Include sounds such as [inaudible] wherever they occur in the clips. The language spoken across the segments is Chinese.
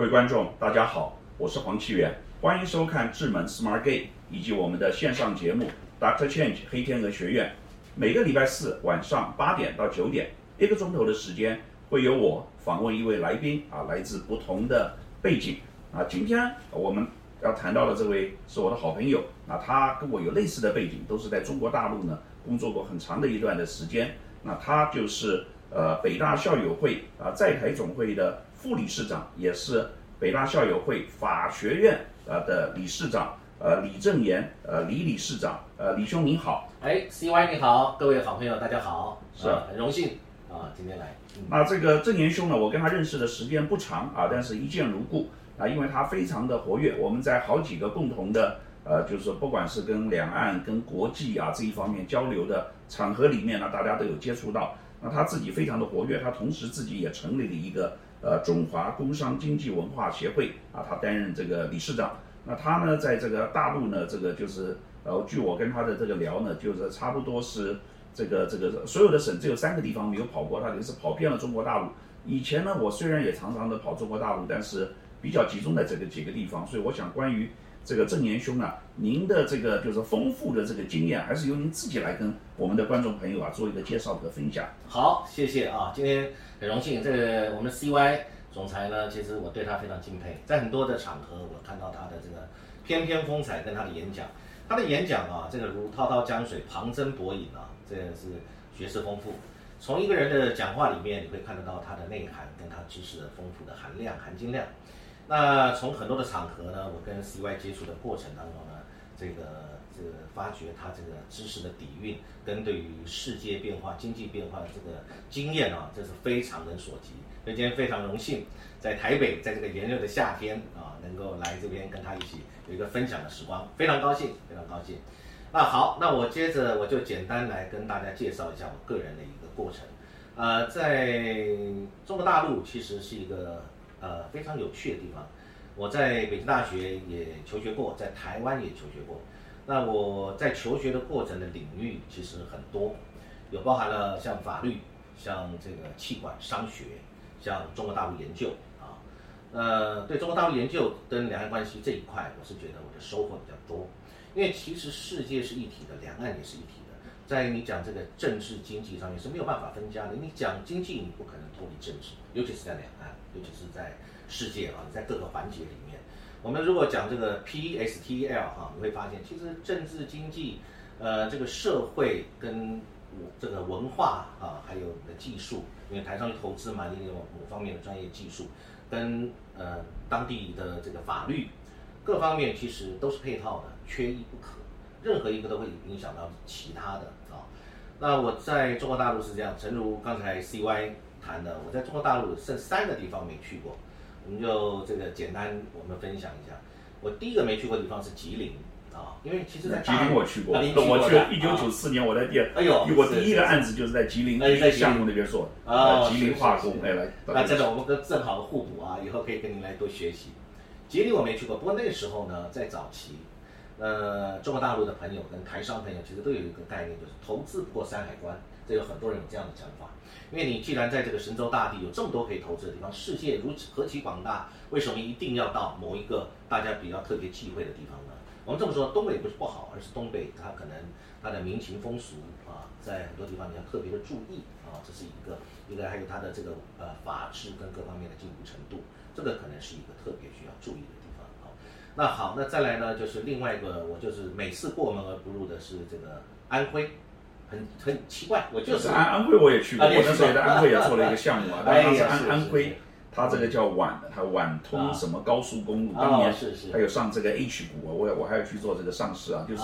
各位观众，大家好，我是黄启源，欢迎收看智门 Smart Gate 以及我们的线上节目 Doctor Change 黑天鹅学院。每个礼拜四晚上八点到九点，一个钟头的时间，会由我访问一位来宾啊，来自不同的背景啊。今天我们要谈到的这位是我的好朋友，那他跟我有类似的背景，都是在中国大陆呢工作过很长的一段的时间。那他就是呃北大校友会啊在台总会的副理事长，也是北大校友会法学院啊的理事长，呃李正言，呃李理事长，呃李兄您好。哎，CY 你好，各位好朋友大家好，是啊很荣幸啊，今天来。嗯那这个郑岩兄呢，我跟他认识的时间不长啊，但是一见如故啊，因为他非常的活跃，我们在好几个共同的呃，就是不管是跟两岸、跟国际啊这一方面交流的场合里面呢，大家都有接触到。那他自己非常的活跃，他同时自己也成立了一个呃中华工商经济文化协会啊，他担任这个理事长。那他呢，在这个大陆呢，这个就是呃，据我跟他的这个聊呢，就是差不多是这个这个所有的省只有三个地方没有跑过，他等于是跑遍了中国大陆。以前呢，我虽然也常常的跑中国大陆，但是比较集中在这个几个地方，所以我想关于这个郑岩兄啊，您的这个就是丰富的这个经验，还是由您自己来跟我们的观众朋友啊做一个介绍和分享。好，谢谢啊，今天很荣幸，这个我们 CY 总裁呢，其实我对他非常敬佩，在很多的场合我看到他的这个翩翩风采跟他的演讲，他的演讲啊，这个如滔滔江水，旁征博引啊，这个是学识丰富。从一个人的讲话里面，你会看得到他的内涵跟他知识的丰富的含量、含金量。那从很多的场合呢，我跟 CY 接触的过程当中呢，这个这个发掘他这个知识的底蕴跟对于世界变化、经济变化的这个经验啊，这是非常人所及。所以今天非常荣幸在台北，在这个炎热的夏天啊，能够来这边跟他一起有一个分享的时光，非常高兴，非常高兴。那好，那我接着我就简单来跟大家介绍一下我个人的一个过程。呃，在中国大陆其实是一个呃非常有趣的地方。我在北京大学也求学过，在台湾也求学过。那我在求学的过程的领域其实很多，有包含了像法律、像这个气管商学、像中国大陆研究啊。呃，对中国大陆研究跟两岸关系这一块，我是觉得我的收获比较多。因为其实世界是一体的，两岸也是一体的。在你讲这个政治经济上面是没有办法分家的。你讲经济，你不可能脱离政治，尤其是在两岸，尤其是在世界啊，在各个环节里面。我们如果讲这个 PSTL 哈，你会发现其实政治经济，呃，这个社会跟这个文化啊，还有你的技术，因为台上去投资嘛，你有某方面的专业技术，跟呃当地的这个法律各方面其实都是配套的，缺一不可。任何一个都会影响到其他的啊。那我在中国大陆是这样，诚如刚才 CY 谈的，我在中国大陆剩三个地方没去过，我们就这个简单我们分享一下。我第一个没去过的地方是吉林啊，因为其实在吉林我去过，啊您我去的一九九四年我在第，哎呦我第一个案子就是在吉林哎在项目那边做，哦呃吉林化工哎来，那真的我们跟正好互补啊，以后可以跟您来多学习。吉林我没去过，不过那个时候呢，在早期，呃，中国大陆的朋友跟台商朋友其实都有一个概念，就是投资不过山海关，这有很多人有这样的想法。因为你既然在这个神州大地有这么多可以投资的地方，世界如此何其广大，为什么一定要到某一个大家比较特别忌讳的地方呢？我们这么说，东北不是不好，而是东北它可能它的民情风俗啊，在很多地方你要特别的注意啊，这是一个，一个还有它的这个呃法治跟各方面的进步程度，这个可能是一个特别需要注意的地方啊。那好，那再来呢，就是另外一个，我就是每次过门而不入的是这个安徽，很很奇怪，我就是安安徽我也去过，我那时候也在安徽也做了一个项目啊，[laughs] 哎但是安安徽是，它这个叫皖，它皖通啊什么高速公路，哦当年是是还有上这个 H 股啊，我我还要去做这个上市啊，就是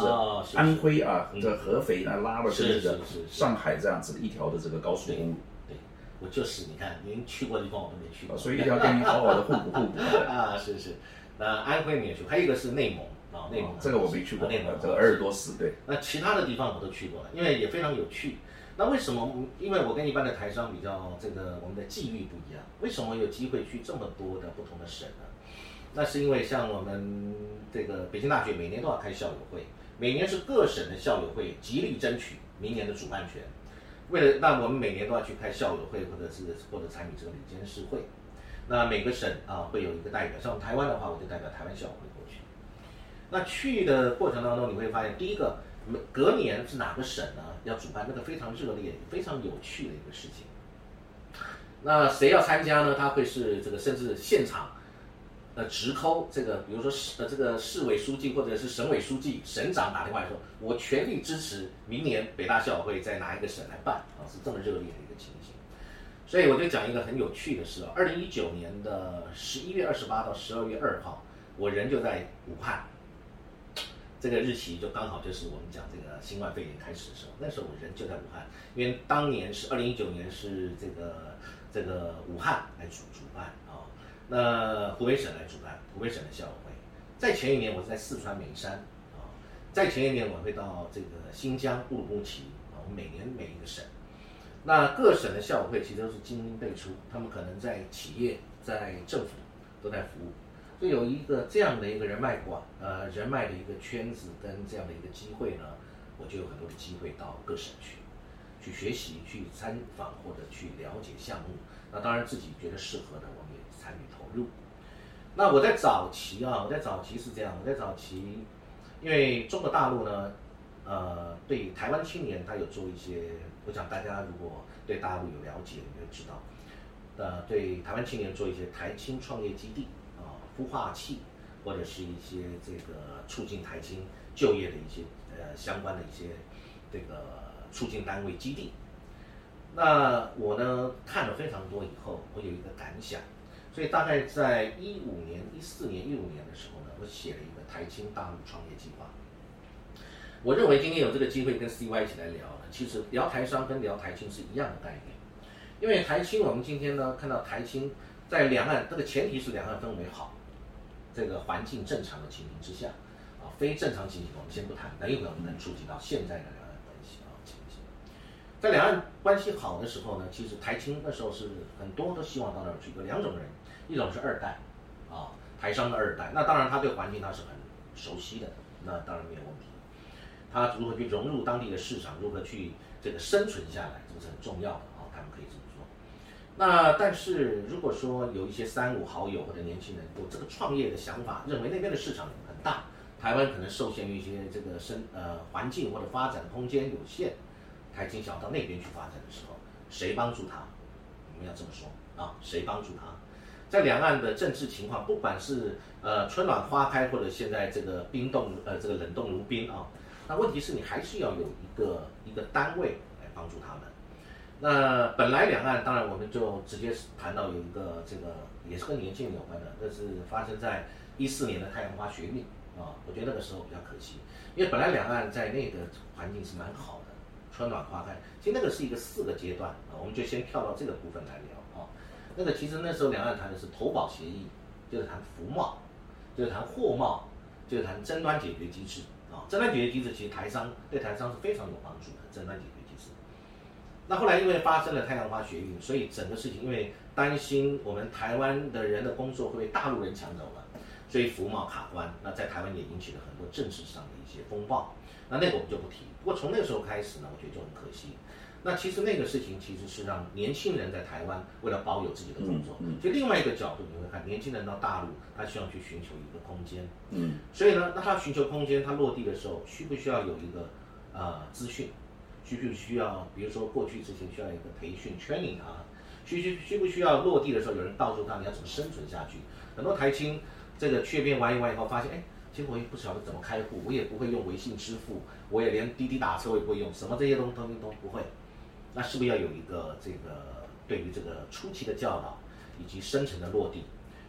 安徽啊，嗯这合肥呢拉了这个上海这样子的一条的这个高速公路，对，我就是你看您去过的地方我都没去过，所以一定要跟您好好的互补互补。[laughs] 啊是是，那安徽你也去，还有一个是内蒙啊，内蒙、这个我没去过，啊内蒙这个鄂尔多斯对。那其他的地方我都去过了，因为也非常有趣。那为什么？因为我跟一般的台商比较，这个我们的际遇不一样。为什么有机会去这么多的不同的省呢？那是因为像我们这个北京大学每年都要开校友会，每年是各省的校友会极力争取明年的主办权。为了，那我们每年都要去开校友会，或者是或者参与这个理监事会。那每个省啊会有一个代表，像台湾的话，我就代表台湾校友会。那去的过程当中，你会发现，第一个，隔年是哪个省呢要主办，那个非常热烈、非常有趣的一个事情。那谁要参加呢？他会是这个，甚至现场，呃，直抠这个，比如说市呃这个市委书记或者是省委书记、省长打电话来说，我全力支持明年北大校会在哪一个省来办啊，是这么热烈的一个情形。所以我就讲一个很有趣的事啊，二零一九年的十一月二十八到十二月二号，我人就在武汉。这个日期就刚好就是我们讲这个新冠肺炎开始的时候，那时候我人就在武汉，因为当年是二零一九年是这个这个武汉来主主办啊，那湖北省来主办，湖北省的校友会。在前一年我在四川眉山啊，在前一年我会到这个新疆乌鲁木齐啊，我每年每一个省，那各省的校友会其实都是精英辈出，他们可能在企业、在政府都在服务。就有一个这样的一个人脉广，呃，人脉的一个圈子跟这样的一个机会呢，我就有很多的机会到各省去，去学习、去参访或者去了解项目。那当然自己觉得适合的，我们也参与投入。那我在早期啊，我在早期是这样，我在早期，因为中国大陆呢，呃，对台湾青年他有做一些，我想大家如果对大陆有了解，你会知道，呃，对台湾青年做一些台青创业基地。孵化器，或者是一些这个促进台青就业的一些呃相关的一些这个促进单位基地。那我呢看了非常多以后，我有一个感想，所以大概在一五年、一四年、一五年的时候呢，我写了一个台青大陆创业计划。我认为今天有这个机会跟 CY 一起来聊呢，其实聊台商跟聊台青是一样的概念，因为台青我们今天呢看到台青在两岸，这个前提是两岸氛围好。这个环境正常的情形之下，啊，非正常情形我们先不谈，能有可能能触及到现在的两岸关系啊情形。在两岸关系好的时候呢，其实台青那时候是很多都希望到那儿去，有两种人，一种是二代，啊，台商的二代，那当然他对环境他是很熟悉的，那当然没有问题。他如何去融入当地的市场，如何去这个生存下来，这个是很重要的，那但是如果说有一些三五好友或者年轻人有这个创业的想法，认为那边的市场很大，台湾可能受限于一些这个生呃环境或者发展的空间有限，台青想到那边去发展的时候，谁帮助他？我们要这么说啊，谁帮助他？在两岸的政治情况，不管是呃春暖花开，或者现在这个冰冻呃这个冷冻如冰啊，那问题是你还是要有一个一个单位来帮助他们。那本来两岸当然我们就直接谈到有一个这个也是跟年轻人有关的，那是发生在一四年的太阳花学运啊，我觉得那个时候比较可惜，因为本来两岸在那个环境是蛮好的，春暖花开，其实那个是一个四个阶段啊，我们就先跳到这个部分来聊啊。那个其实那时候两岸谈的是投保协议，就是谈服贸，就是谈货贸，就是谈争端解决机制啊。争端解决机制其实台商对台商是非常有帮助的，争端解决。那后来因为发生了太阳花学运，所以整个事情因为担心我们台湾的人的工作会被大陆人抢走了，所以服贸卡关。那在台湾也引起了很多政治上的一些风暴。那那个我们就不提。不过从那个时候开始呢，我觉得就很可惜。那其实那个事情其实是让年轻人在台湾为了保有自己的工作，就另外一个角度你会看，年轻人到大陆他希望去寻求一个空间。嗯。所以呢，那他寻求空间，他落地的时候需不需要有一个呃资讯？需不需要，比如说过去之前需要一个培训 training 啊，需需需不需要落地的时候有人告诉他你要怎么生存下去？很多台青这个去变完一完以后，发现哎，其实我也不晓得怎么开户，我也不会用微信支付，我也连滴滴打车我也不会用，什么这些东东西都不会。那是不是要有一个这个对于这个初期的教导以及深层的落地，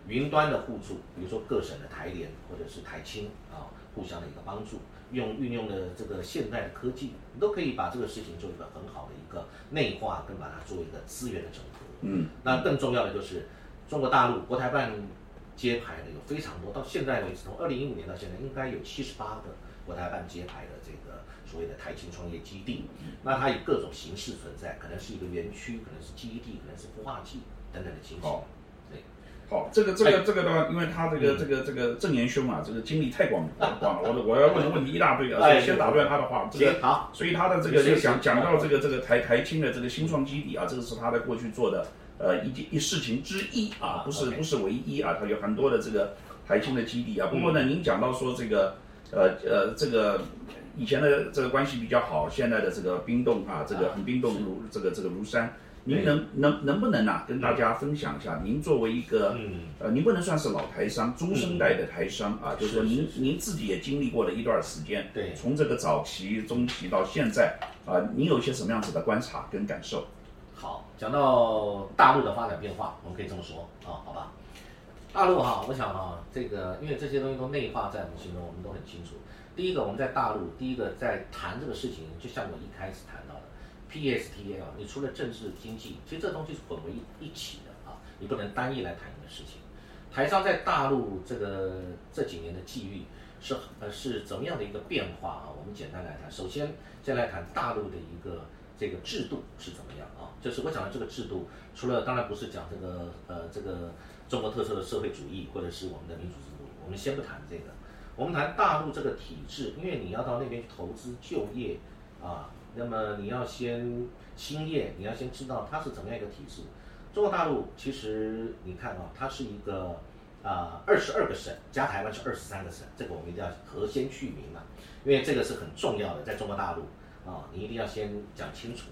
云端的互助，比如说各省的台联或者是台青啊，互相的一个帮助。用运用的这个现代的科技，你都可以把这个事情做一个很好的一个内化，跟把它做一个资源的整合。嗯，那更重要的就是中国大陆国台办揭牌的有非常多，到现在为止，从二零一五年到现在，应该有七十八个国台办揭牌的这个所谓的台青创业基地。那它以各种形式存在，可能是一个园区，可能是基地，可能是孵化器等等的情形。好，这个这个这个的话，因为他这个这个这个郑言兄啊，这个经历太广广了，我我要问的问题一大堆啊，所以先打断他的话。这个好，所以他的这个就讲讲到这个这个台台青的这个新创基地啊，这个是他的过去做的呃一一事情之一啊，不是不是唯一啊，他有很多的这个台青的基地啊。不过呢，您讲到说这个呃呃这个以前的这个关系比较好，现在的这个冰冻啊，这个很冰冻如这个这个庐山。您能能能不能啊，跟大家分享一下？您作为一个，呃，您不能算是老台商，中生代的台商啊，就是说您您自己也经历过了一段时间，对，从这个早期、中期到现在啊，您有一些什么样子的观察跟感受？好，讲到大陆的发展变化，我们可以这么说啊，好吧？大陆哈，我想啊，这个因为这些东西都内化在我们心中，我们都很清楚。第一个，我们在大陆，第一个在谈这个事情，就像我一开始谈到的。PSTA 啊，你除了政治经济，其实这东西是混为一起的啊，你不能单一来谈一个事情。台商在大陆这个这几年的际遇是呃是怎么样的一个变化啊？我们简单来谈，首先先来谈大陆的一个这个制度是怎么样啊？就是我讲的这个制度，除了当然不是讲这个呃这个中国特色的社会主义或者是我们的民主制度，我们先不谈这个，我们谈大陆这个体制，因为你要到那边去投资就业啊。那么你要先兴业，你要先知道它是怎么样一个体制。中国大陆其实你看啊，它是一个啊二十二个省加台湾是二十三个省，这个我们一定要核先去名嘛，因为这个是很重要的，在中国大陆啊，你一定要先讲清楚。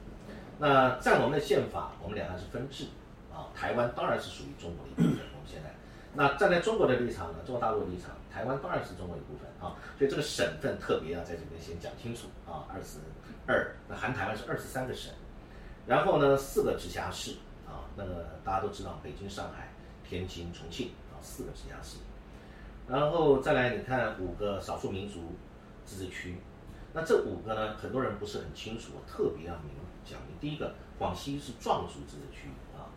那在我们的宪法，我们两岸是分治啊，台湾当然是属于中国的一部分。我们现在，那站在中国的立场呢，中国大陆的立场，台湾当然是中国一部分啊，所以这个省份特别要在这边先讲清楚啊，二十。二，那含台湾是二十三个省，然后呢四个直辖市啊，那个大家都知道，北京、上海、天津、重庆啊四个直辖市，然后再来你看五个少数民族自治区，那这五个呢很多人不是很清楚，我特别要明讲明。第一个，广西是壮族自治区啊，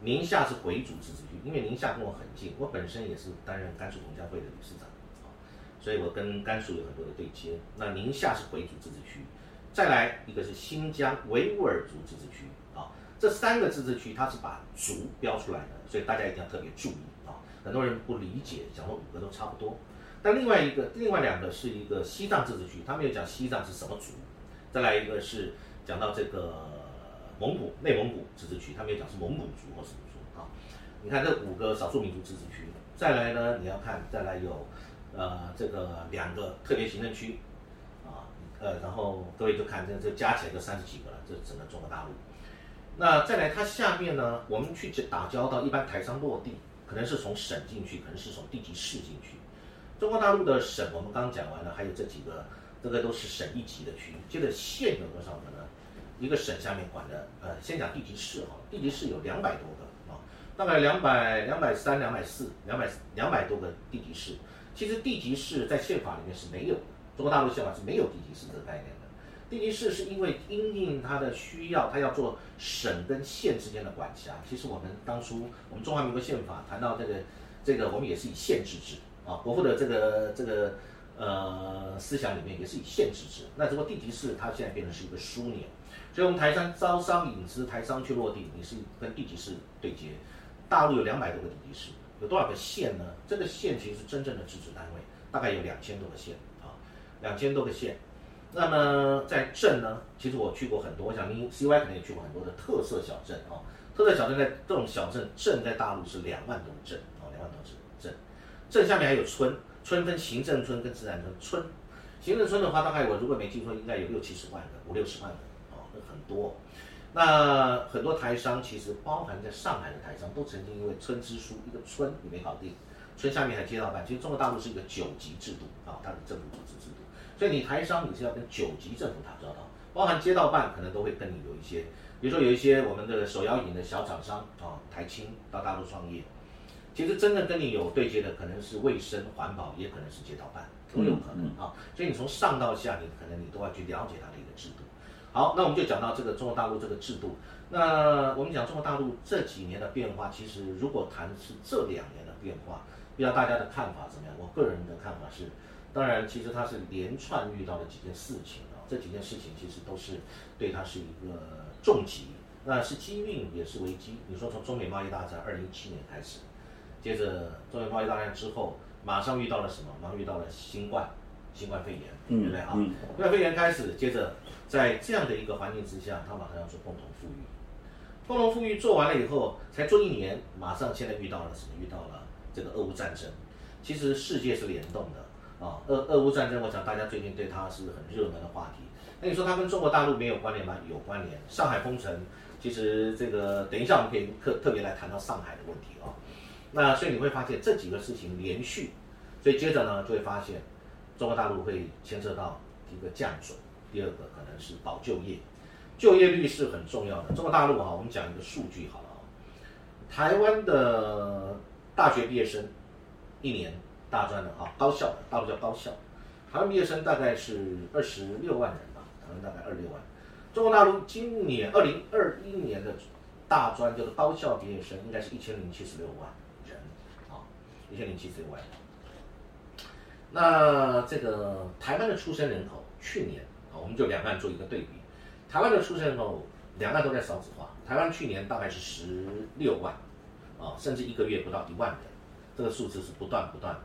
宁夏是回族自治区，因为宁夏跟我很近，我本身也是担任甘肃同乡会的理事长啊，所以我跟甘肃有很多的对接。那宁夏是回族自治区。再来一个是新疆维吾尔族自治区啊，这三个自治区它是把族标出来的，所以大家一定要特别注意啊。很多人不理解，讲说五个都差不多，但另外一个另外两个是一个西藏自治区，他没有讲西藏是什么族。再来一个是讲到这个蒙古内蒙古自治区，他没有讲是蒙古族或什么族啊。你看这五个少数民族自治区，再来呢你要看再来有呃这个两个特别行政区。呃，然后各位就看这这加起来就三十几个了，这整个中国大陆。那再来它下面呢，我们去打交道，一般台商落地可能是从省进去，可能是从地级市进去。中国大陆的省我们刚刚讲完了，还有这几个，这个都是省一级的区域。接着县有多少个呢？一个省下面管的，呃，先讲地级市哈，地级市有两百多个啊，大概两百、两百三、两百四、两百两百多个地级市。其实地级市在宪法里面是没有的。中国大陆宪法是没有地级市这个概念的，地级市是因为因应它的需要，它要做省跟县之间的管辖。其实我们当初我们中华民国宪法谈到这个这个，我们也是以县制制啊，国父的这个这个呃思想里面也是以县制制。那只不过地级市它现在变成是一个枢纽，所以我们台商招商引资，台商去落地，你是跟地级市对接。大陆有两百多个地级市，有多少个县呢？这个县其实是真正的自治单位，大概有两千多个县。两千多个县，那么在镇呢？其实我去过很多，我想您 CY 可能也去过很多的特色小镇啊。特色小镇在这种小镇，镇在大陆是两万多镇啊，两万多个镇。镇下面还有村，村分行政村跟自然村。村行政村的话，大概我如果没记错，应该有六七十万个，五六十万个啊，那很多。那很多台商其实包含在上海的台商，都曾经因为村支书一个村你没搞定，村下面还街道办。其实中国大陆是一个九级制度啊，它的政府组织制度。所以你台商你是要跟九级政府打交道，包含街道办可能都会跟你有一些，比如说有一些我们的手摇饮的小厂商啊，台青到大陆创业，其实真正跟你有对接的可能是卫生环保，也可能是街道办，都有可能啊。所以你从上到下，你可能你都要去了解它的一个制度。好，那我们就讲到这个中国大陆这个制度。那我们讲中国大陆这几年的变化，其实如果谈是这两年的变化，不知道大家的看法怎么样？我个人的看法是。当然，其实他是连串遇到了几件事情啊，这几件事情其实都是对他是一个重击，那是机运也是危机。你说从中美贸易大战二零一七年开始，接着中美贸易大战之后，马上遇到了什么？马上遇到了新冠，新冠肺炎，对不对啊？新冠肺炎开始，接着在这样的一个环境之下，他马上要做共同富裕，共同富裕做完了以后，才做一年，马上现在遇到了什么？遇到了这个俄乌战争。其实世界是联动的啊，俄俄乌战争，我想大家最近对它是很热门的话题。那你说它跟中国大陆没有关联吗？有关联。上海封城，其实这个等一下我们可以特特别来谈到上海的问题啊。那所以你会发现这几个事情连续，所以接着呢就会发现，中国大陆会牵涉到一个降准，第二个可能是保就业，就业率是很重要的。中国大陆哈，我们讲一个数据好了啊，台湾的大学毕业生一年大专的哈，高校的大陆叫高校，台湾毕业生大概是二十六万人吧，台湾大概二六万。中国大陆今年二零二一年的大专就是高校毕业生应该是一千零七十六万人啊。一千零七十六万。那这个台湾的出生人口，去年啊，我们就两岸做一个对比，台湾的出生人口，两岸都在少子化，台湾去年大概是十六万，啊，甚至一个月不到一万人，这个数字是不断不断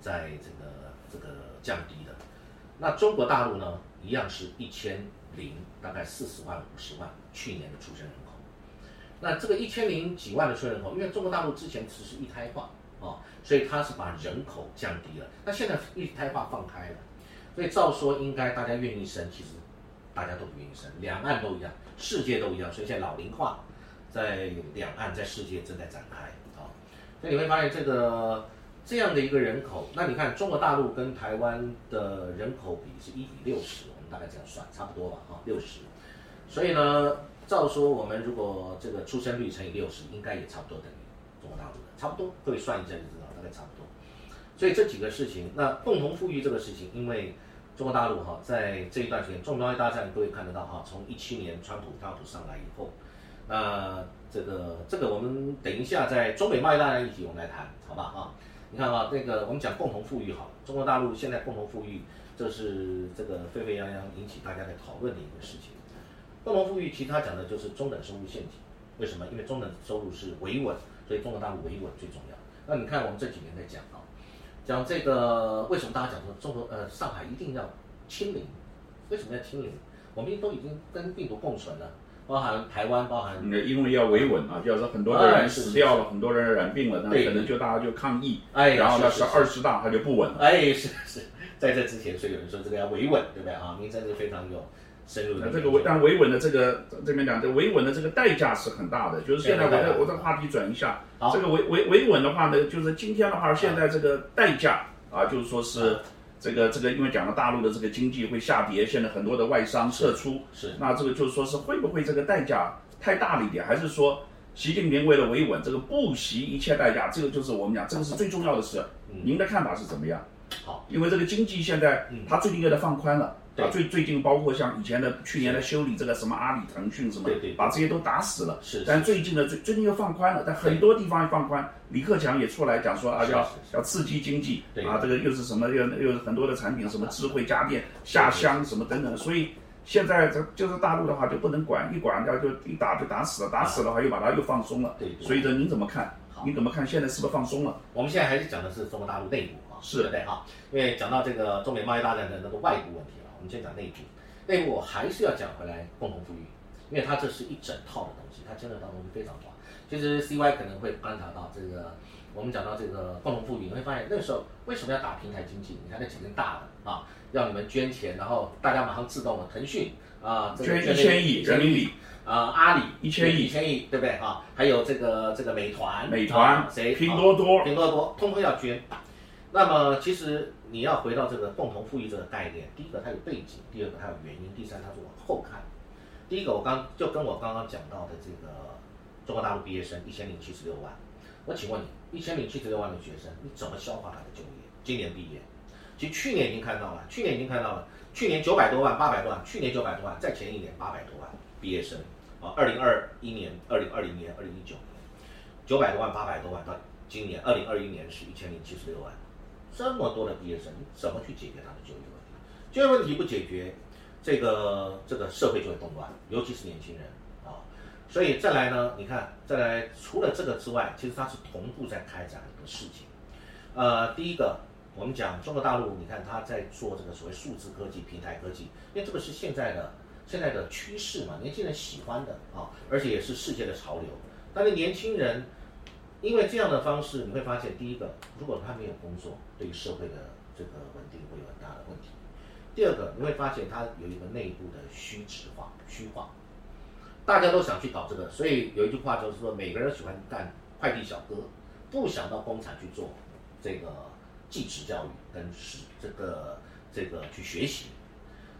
在这个这个降低的。那中国大陆呢，一样是一千零大概四十万五十万去年的出生人口。那这个一千零几万的出生人口，因为中国大陆之前只是一胎化。啊，所以它是把人口降低了。那现在一胎化放开了，所以照说应该大家愿意生，其实大家都不愿意生，两岸都一样，世界都一样。所以现在老龄化在两岸在世界正在展开啊。所以你会发现这个这样的一个人口，那你看中国大陆跟台湾的人口比是一比六十，我们大概这样算，差不多吧啊，六十。所以呢，照说我们如果这个出生率乘以六十，应该也差不多等于。中国大陆的差不多，各位算一下就知道，大概差不多。所以这几个事情，那共同富裕这个事情，因为中国大陆哈，在这一段时间，中美贸易大战，各位看得到哈，从一七年川普川普上来以后，那这个这个我们等一下在中美贸易大战一起我们来谈，好吧啊？你看啊，那个我们讲共同富裕好，中国大陆现在共同富裕，这是这个沸沸扬扬引起大家在讨论的一个事情。共同富裕其他讲的就是中等收入陷阱，为什么？因为中等收入是维稳。所以中国大陆维稳最重要。那你看我们这几年在讲啊，讲这个为什么大家讲说中国呃上海一定要清零？为什么要清零？我们都已经跟病毒共存了，包含台湾，包含因为要维稳啊，就是说很多的人死掉了，很多人染病了，那可能就大家就抗议，哎，然后那是二十大他就不稳了。哎，是是，在这之前，所以有人说这个要维稳，对不对啊？您真是非常有。那这个维但维稳的这个这边讲，这维稳的这个代价是很大的。就是现在我这我这话题转一下，这个维维维稳的话呢，就是今天的话，现在这个代价啊，就是说是这个这个，因为讲了大陆的这个经济会下跌，现在很多的外商撤出，是那这个就是说是会不会这个代价太大了一点，还是说习近平为了维稳，这个不惜一切代价，这个就是我们讲这个是最重要的事。您的看法是怎么样？好，因为这个经济现在它最近有点放宽了。啊，最最近包括像以前的去年的修理这个什么阿里、腾讯什么，对对，把这些都打死了。是，但最近的最最近又放宽了，但很多地方又放宽。李克强也出来讲说啊，要要刺激经济，啊，这个又是什么又又是很多的产品，什么智慧家电下乡什么等等。所以现在这就是大陆的话就不能管，一管掉就一打就打死了，打死的话又把它又放松了。对，所以这您怎么看？你怎么看现在是不是放松了？我们现在还是讲的是中国大陆内部啊，是对啊，因为讲到这个中美贸易大战的那个外部问题了，我们先讲内部。内部我还是要讲回来共同富裕，因为它这是一整套的东西，它牵扯到东西非常广。其实 CY 可能会观察到这个，我们讲到这个共同富裕，你会发现那个时候为什么要打平台经济？你看那几根大的啊，要你们捐钱，然后大家马上自动的，腾讯啊，捐一千亿人民币啊，阿里一千亿，一千亿，对不对啊？还有这个这个美团，美团谁？拼多多，拼多多，通通要捐。那么其实你要回到这个共同富裕这个概念，第一个它有背景，第二个它有原因，第三它是往后看。第一个我刚就跟我刚刚讲到的这个中国大陆毕业生一千零七十六万，我请问你一千零七十六万的学生，你怎么消化他的就业？今年毕业，其实去年已经看到了，去年已经看到了，去年九百多万、八百多万，去年九百多万，再前一年八百多万毕业生啊，二零二一年、二零二零年、二零一九年九百多万、八百多万，到今年二零二一年是一千零七十六万。这么多的毕业生，你怎么去解决他的就业问题？就业问题不解决，这个这个社会就会动乱，尤其是年轻人啊。所以再来呢，你看，再来除了这个之外，其实它是同步在开展一个事情。呃，第一个，我们讲中国大陆，你看它在做这个所谓数字科技、平台科技，因为这个是现在的现在的趋势嘛，年轻人喜欢的啊，而且也是世界的潮流。但是年轻人因为这样的方式，你会发现，第一个，如果他没有工作，对社会的这个稳定会有很大的问题；第二个，你会发现他有一个内部的虚职化、虚化，大家都想去搞这个，所以有一句话就是说，每个人喜欢干快递小哥，不想到工厂去做这个技职教育跟是这个这个去学习。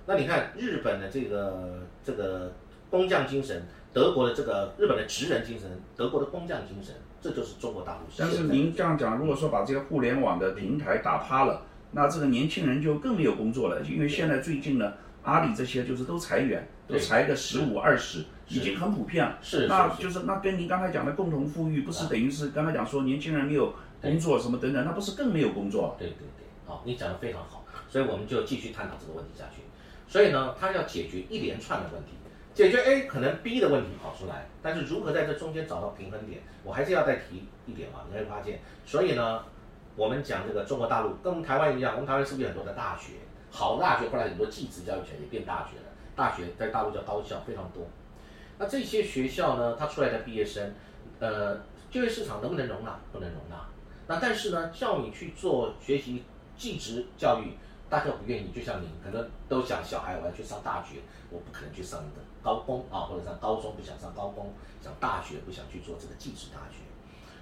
那你看日本的这个这个工匠精神，德国的这个日本的职人精神，德国的工匠精神。这就是中国大陆。但是您这样讲，如果说把这个互联网的平台打趴了，那这个年轻人就更没有工作了。因为现在最近呢，阿里这些就是都裁员，都裁个十五二十，已经很普遍了。是，那就是那跟您刚才讲的共同富裕，不是等于是刚才讲说年轻人没有工作什么等等，那不是更没有工作？对对对，好，你讲的非常好，所以我们就继续探讨这个问题下去。所以呢，他要解决一连串的问题。解决 A 可能 B 的问题跑出来，但是如何在这中间找到平衡点，我还是要再提一点啊。你会发现，所以呢，我们讲这个中国大陆跟我们台湾一样，我们台湾是不是有很多的大学？好的大学，后来很多技职教育权也变大学了。大学在大陆叫高校，非常多。那这些学校呢，它出来的毕业生，呃，就业市场能不能容纳？不能容纳。那但是呢，叫你去做学习技职教育。大家不愿意，就像你可能都想小孩我要去上大学，我不可能去上一个高工啊，或者上高中不想上高工，上大学不想去做这个技职大学。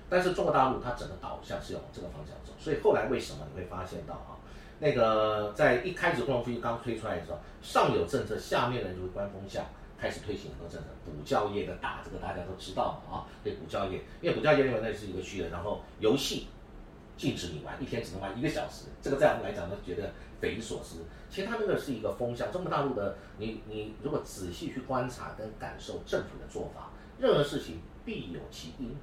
但是中国大陆它整个导向是要往这个方向走，所以后来为什么你会发现到啊，那个在一开始共同富裕刚推出来的时候，上有政策，下面呢就会观风向，开始推行很多政策，补教业的打这个大家都知道嘛啊，对补教业，因为补教业认为那是一个区的，然后游戏。禁止你玩，一天只能玩一个小时，这个在我们来讲呢，觉得匪夷所思。其实它那个是一个风向，中国大陆的，你你如果仔细去观察跟感受政府的做法，任何事情必有其因，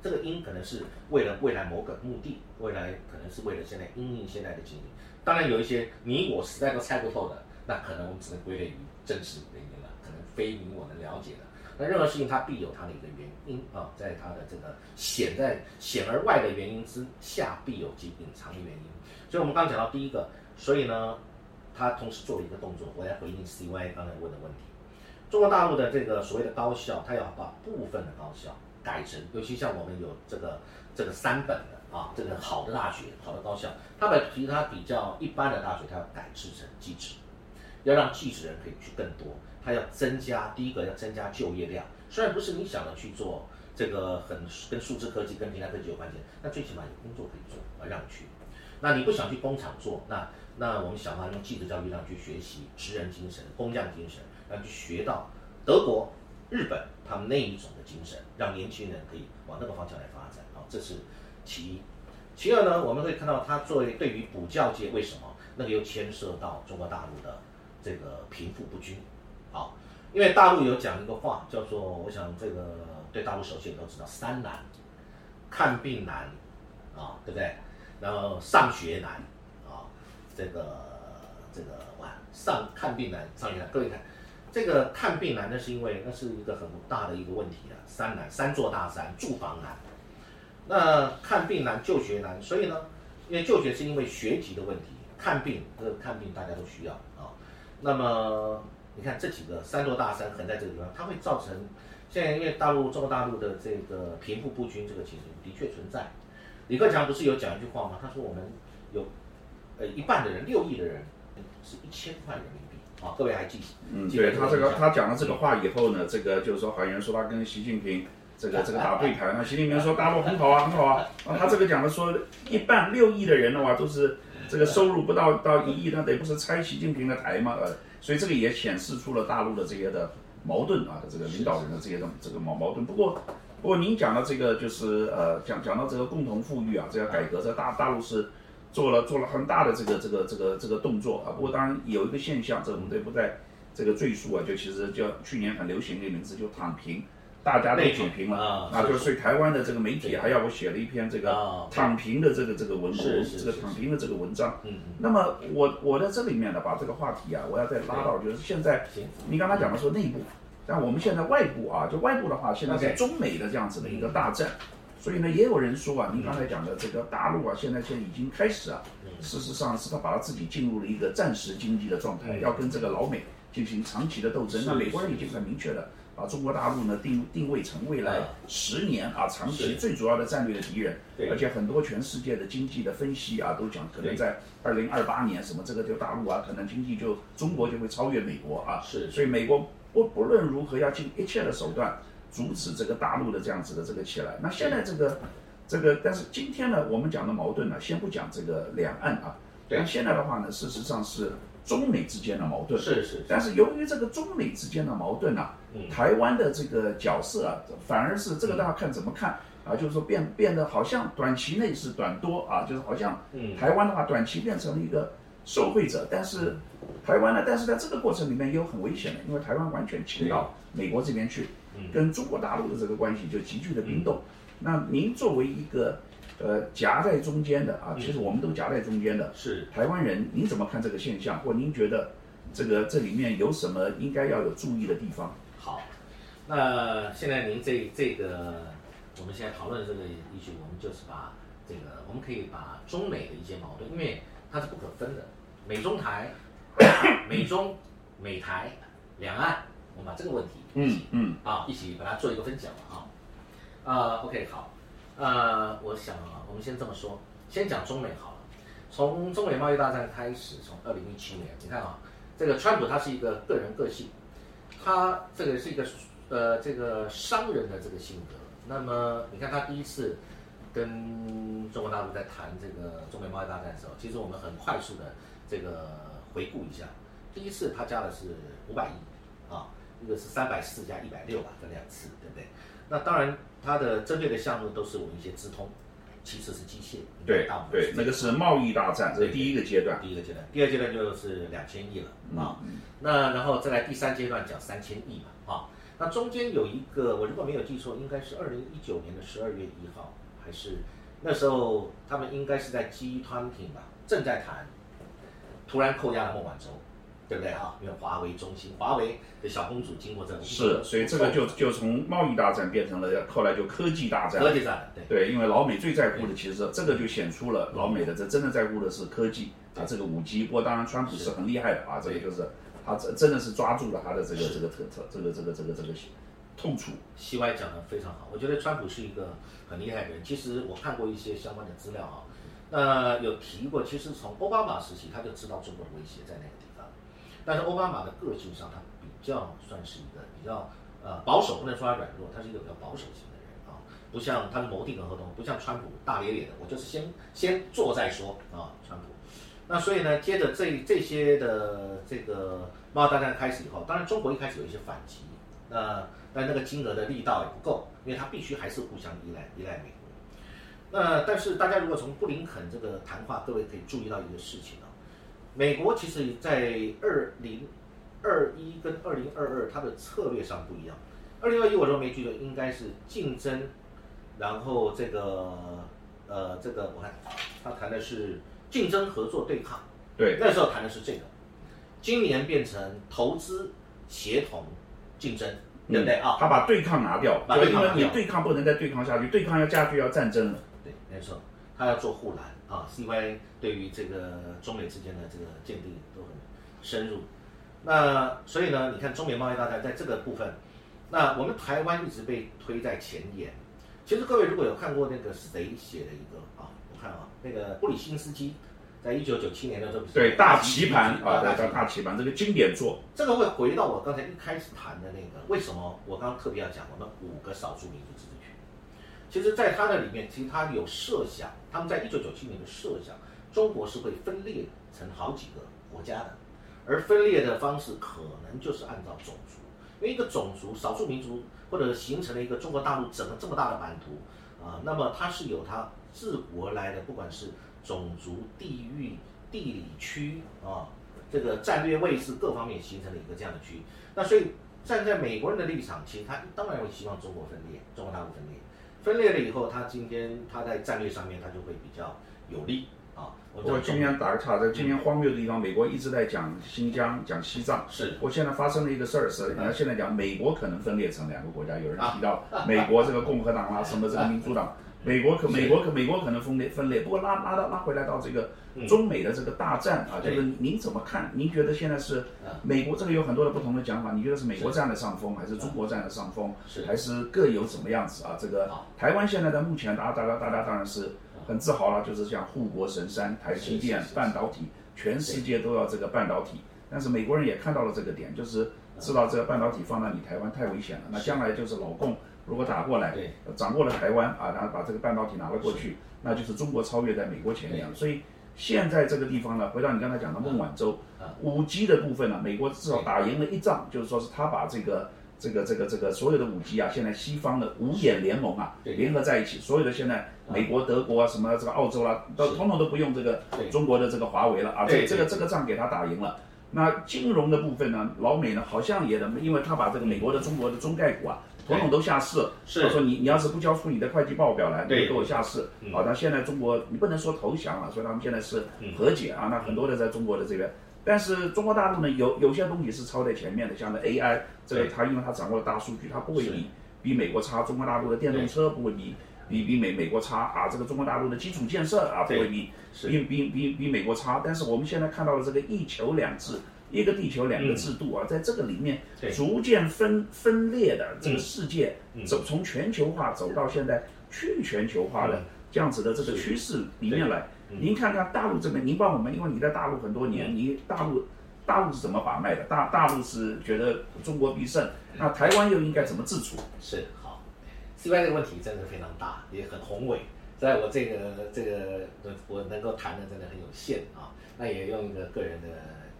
这个因可能是为了未来某个目的，未来可能是为了现在因应现在的经济。当然有一些你我实在都猜不透的，那可能我们只能归类于政治原因了，可能非你我能了解的。那任何事情它必有它的一个原因啊，在它的这个显在显而外的原因之下，必有其隐藏的原因。所以，我们刚讲到第一个，所以呢，他同时做了一个动作，我来回应 CY 刚才问的问题。中国大陆的这个所谓的高校，他要把部分的高校改成，尤其像我们有这个这个三本的啊，这个好的大学、好的高校，他把其他比较一般的大学，他要改制成技职，要让技职人可以去更多。它要增加，第一个要增加就业量，虽然不是你想的去做这个很跟数字科技、跟平台科技有关系，那最起码有工作可以做，而让你去。那你不想去工厂做，那那我们想办法用技职教育让去学习职人精神、工匠精神，让去学到德国、日本他们那一种的精神，让年轻人可以往那个方向来发展。啊，这是其一。其二呢，我们会看到它作为对于补教界，为什么那个又牵涉到中国大陆的这个贫富不均。因为大陆有讲一个话，叫做我想这个对大陆熟悉的都知道，三难，看病难，啊，对不对？然后上学难，啊，这个这个哇，上看病难，上学难。各位看，这个看病难，那是因为那是一个很大的一个问题啊，三难，三座大山，住房难。那看病难，就学难，所以呢，因为就学是因为学籍的问题，看病这个看病大家都需要啊，那么。你看这几个三座大山横在这个地方，它会造成现在因为大陆中国大陆的这个贫富不均这个情形的确存在。李克强不是有讲一句话吗？他说我们有呃一半的人六亿的人是一千块人民币啊，各位还记？嗯，对他这个他讲了这个话以后呢，这个就是说好像说他跟习近平这个 [laughs] 这个打对台，那习近平说大陆很好啊很好啊，[laughs] 啊他这个讲的说一半六亿的人的话都是这个收入不到到一亿，那得不是拆习近平的台吗？呃。所以这个也显示出了大陆的这些的矛盾啊，这个领导人的这些的这个矛矛盾。不过，不过您讲的这个就是呃，讲讲到这个共同富裕啊，这个改革在大大陆是做了做了很大的这个这个这个这个动作啊。不过当然有一个现象，这我们这不在这个赘述啊，就其实叫去年很流行的名字就躺平。大家都躺平了啊，就是所以台湾的这个媒体还要我写了一篇这个躺平的这个这个文文这个躺平的这个文章。那么我我在这里面呢，把这个话题啊，我要再拉到就是现在，你刚才讲的说内部，但我们现在外部啊，就外部的话，现在是中美的这样子的一个大战。所以呢，也有人说啊，您刚才讲的这个大陆啊，现在现在已经开始啊，事实上是他把他自己进入了一个战时经济的状态，要跟这个老美进行长期的斗争。那美国人已经很明确了，把中国大陆呢定定位成未来十年啊长期最主要的战略的敌人。而且很多全世界的经济的分析啊，都讲可能在二零二八年什么这个就大陆啊，可能经济就中国就会超越美国啊。是，所以美国不不论如何要尽一切的手段。阻止这个大陆的这样子的这个起来。那现在这个，这个，但是今天呢，我们讲的矛盾呢，先不讲这个两岸啊。对。现在的话呢，事实上是中美之间的矛盾。是是。但是由于这个中美之间的矛盾啊，台湾的这个角色啊，反而是这个大家看怎么看啊？就是说变变得好像短期内是短多啊，就是好像台湾的话短期变成了一个受惠者，但是台湾呢，但是在这个过程里面也有很危险的，因为台湾完全倾到美国这边去。跟中国大陆的这个关系就急剧的冰冻。那您作为一个呃夹在中间的啊，其实我们都夹在中间的，是台湾人，您怎么看这个现象？或您觉得这个这里面有什么应该要有注意的地方？好，那现在您这这个我们现在讨论这个依据，我们就是把这个我们可以把中美的一些矛盾，因为它是不可分的，美中台、[coughs] 美中、美台、两岸。我们把这个问题，嗯嗯，啊，一起把它做一个分享啊，啊，OK，好，呃，我想啊，我们先这么说，先讲中美好了。从中美贸易大战开始，从二零一七年，你看啊，这个川普他是一个个人个性，他这个是一个呃这个商人的这个性格。那么你看他第一次跟中国大陆在谈这个中美贸易大战的时候，其实我们很快速的这个回顾一下，第一次他加的是五百亿啊。一个是三百四加一百六吧，这两次，对不对？那当然，他的针对的项目都是我们一些资通，其次是机械，对对，那个是贸易大战，这是第一个阶段。第一个阶段，第二阶段就是两千亿了啊。那然后再来第三阶段讲三千亿嘛啊。那中间有一个，我如果没有记错，应该是二零一九年的十二月一号，还是那时候他们应该是在 G 团体吧，正在谈，突然扣押了孟晚舟。对不对啊？因为华为中心，华为的小公主经过这个是，所以这个就就从贸易大战变成了后来就科技大战。科技战，对对，因为老美最在乎的其实这个就显出了老美的这真的在乎的是科技啊，这个五 G。不过当然，川普是很厉害的啊，这个就是他真真的是抓住了他的这个这个特特这个这个这个这个痛处。西外讲的非常好，我觉得川普是一个很厉害的人。其实我看过一些相关的资料啊，那有提过，其实从奥巴马时期他就知道中国的威胁在那个地方。但是奥巴马的个性上，他比较算是一个比较呃保守，不能说他软弱，他是一个比较保守型的人啊，不像他的谋定和合同，不像川普大咧咧的，我就是先先做再说啊，川普。那所以呢，接着这这些的这个贸易战开始以后，当然中国一开始有一些反击，那但那个金额的力道也不够，因为他必须还是互相依赖依赖美国。那但是大家如果从布林肯这个谈话，各位可以注意到一个事情啊。美国其实，在二零二一跟二零二二，它的策略上不一样。二零二一我说没记错，应该是竞争，然后这个呃，这个我看他谈的是竞争、合作、对抗。对，那时候谈的是这个。今年变成投资、协同、竞争，对不对啊？他把对抗拿掉，把对抗拿掉。你对抗不能再对抗下去，对抗要加剧，要战争了。对，没错，他要做护栏。啊，CY 对于这个中美之间的这个鉴定都很深入。那所以呢，你看中美贸易大战在这个部分，那我们台湾一直被推在前沿。其实各位如果有看过那个谁写的一个看啊，那个布里辛斯基在一九九七年的时候，对大棋盘啊，大大棋盘这个经典作。这个会回到我刚才一开始谈的那个，为什么我刚刚特别要讲我们五个少数民族自治区？其实，在他的里面，其实他有设想。他们在一九九七年的设想，中国是会分裂成好几个国家的，而分裂的方式可能就是按照种族，因为一个种族、少数民族或者形成了一个中国大陆整个这么大的版图啊，那么它是有它自古而来的，不管是种族、地域、地理区啊，这个战略位置各方面形成了一个这样的区。那所以站在美国人的立场，其实他当然会希望中国分裂，中国大陆分裂。分裂了以后，他今天他在战略上面他就会比较有利啊。我今天打个岔，在今天荒谬的地方，美国一直在讲新疆、讲西藏。是我现在发生了一个事儿，是你要现在讲美国可能分裂成两个国家，有人提到 [laughs] 美国这个共和党啊，什么这个民主党，美国可美国可美国可能分裂分裂，不过拉拉到拉回来到这个中美的这个大战啊，就是您怎么看？您觉得现在是美国这个有很多的不同的讲法，你觉得是美国占了上风，还是中国占了上风，还是各有怎么样子啊？这个台湾现在的目前大家大家大家当然是很自豪了，就是像护国神山台积电半导体，全世界都要这个半导体，但是美国人也看到了这个点，就是知道这个半导体放到你台湾太危险了，那将来就是老共。如果打过来，掌握了台湾啊，然后把这个半导体拿了过去，那就是中国超越在美国前面了。所以现在这个地方呢，回到你刚才讲的孟晚舟，五 G 的部分呢，美国至少打赢了一仗，就是说是他把这个这个这个这个所有的五 G 啊，现在西方的五眼联盟啊，联合在一起，所有的现在美国、德国啊，什么这个澳洲啊，都统统都不用这个中国的这个华为了啊，这这个这个仗给他打赢了。那金融的部分呢，老美呢好像也，因为他把这个美国的、中国的中概股啊。统统都下市，他说你你要是不交出你的会计报表来，你就给我下市。好，那现在中国你不能说投降了，所以他们现在是和解啊。那很多的在中国的这边，但是中国大陆呢，有有些东西是超在前面的，像那 AI，这个它因为它掌握了大数据，它不会比比美国差。中国大陆的电动车不会比比比美美国差啊，这个中国大陆的基础建设啊不会比比比比比美国差。但是我们现在看到的这个一球两制。一个地球两个制度啊，在这个里面逐渐分分裂的这个世界，走从全球化走到现在去全球化的这样子的这个趋势里面来。您看看大陆这边，您帮我们，因为你在大陆很多年，你大陆大陆是怎么把脉的？大大陆是觉得中国必胜，那台湾又应该怎么自处？是好，C Y 这个问题真的非常大，也很宏伟，在我这个这个我能够谈的真的很有限啊。那也用一个个人的。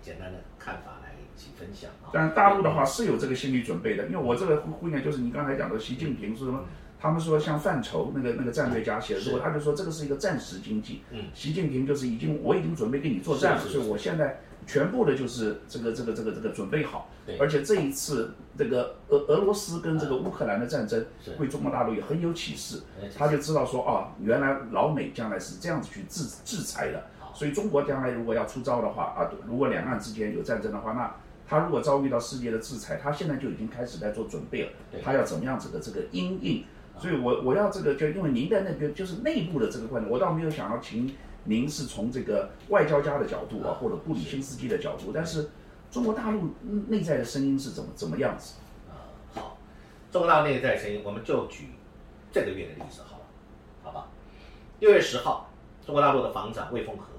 简单的看法来一起分享啊！但大陆的话是有这个心理准备的，因为我这个姑娘就是你刚才讲的习近平说什么？他们说像范畴那个那个战略家写的，如果他就说这个是一个战时经济，嗯，习近平就是已经我已经准备跟你作战了，所以我现在全部的就是这个这个这个这个准备好，而且这一次这个俄俄罗斯跟这个乌克兰的战争，对中国大陆也很有启示，他就知道说啊，原来老美将来是这样子去制制裁的。所以中国将来如果要出招的话啊，如果两岸之间有战争的话，那他如果遭遇到世界的制裁，他现在就已经开始在做准备了。他要怎么样子的这个因应？所以我我要这个，就因为您在那边就是内部的这个观点，我倒没有想到请您是从这个外交家的角度啊，或者布里新斯基的角度，但是中国大陆内在的声音是怎么怎么样子？啊，好，中国大陆内在声音，我们就举这个月的例子好了，好吧？六月十号，中国大陆的防长魏凤和。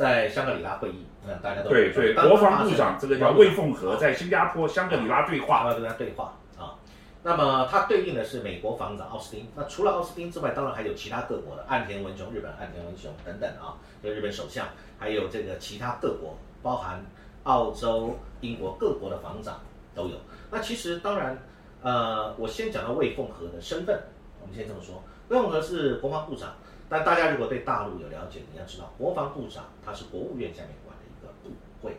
在香格里拉会议，嗯，大家都对对，国防部长这个叫魏凤和，在新加坡香格里拉对话，要跟他对话啊。那么他对应的是美国防长奥斯汀。那除了奥斯汀之外，当然还有其他各国的岸田文雄，日本岸田文雄等等啊，就日本首相，还有这个其他各国，包含澳洲、英国各国的防长都有。那其实当然，呃，我先讲到魏凤和的身份，我们先这么说，魏凤和是国防部长。但大家如果对大陆有了解，你要知道，国防部长他是国务院下面管的一个部会，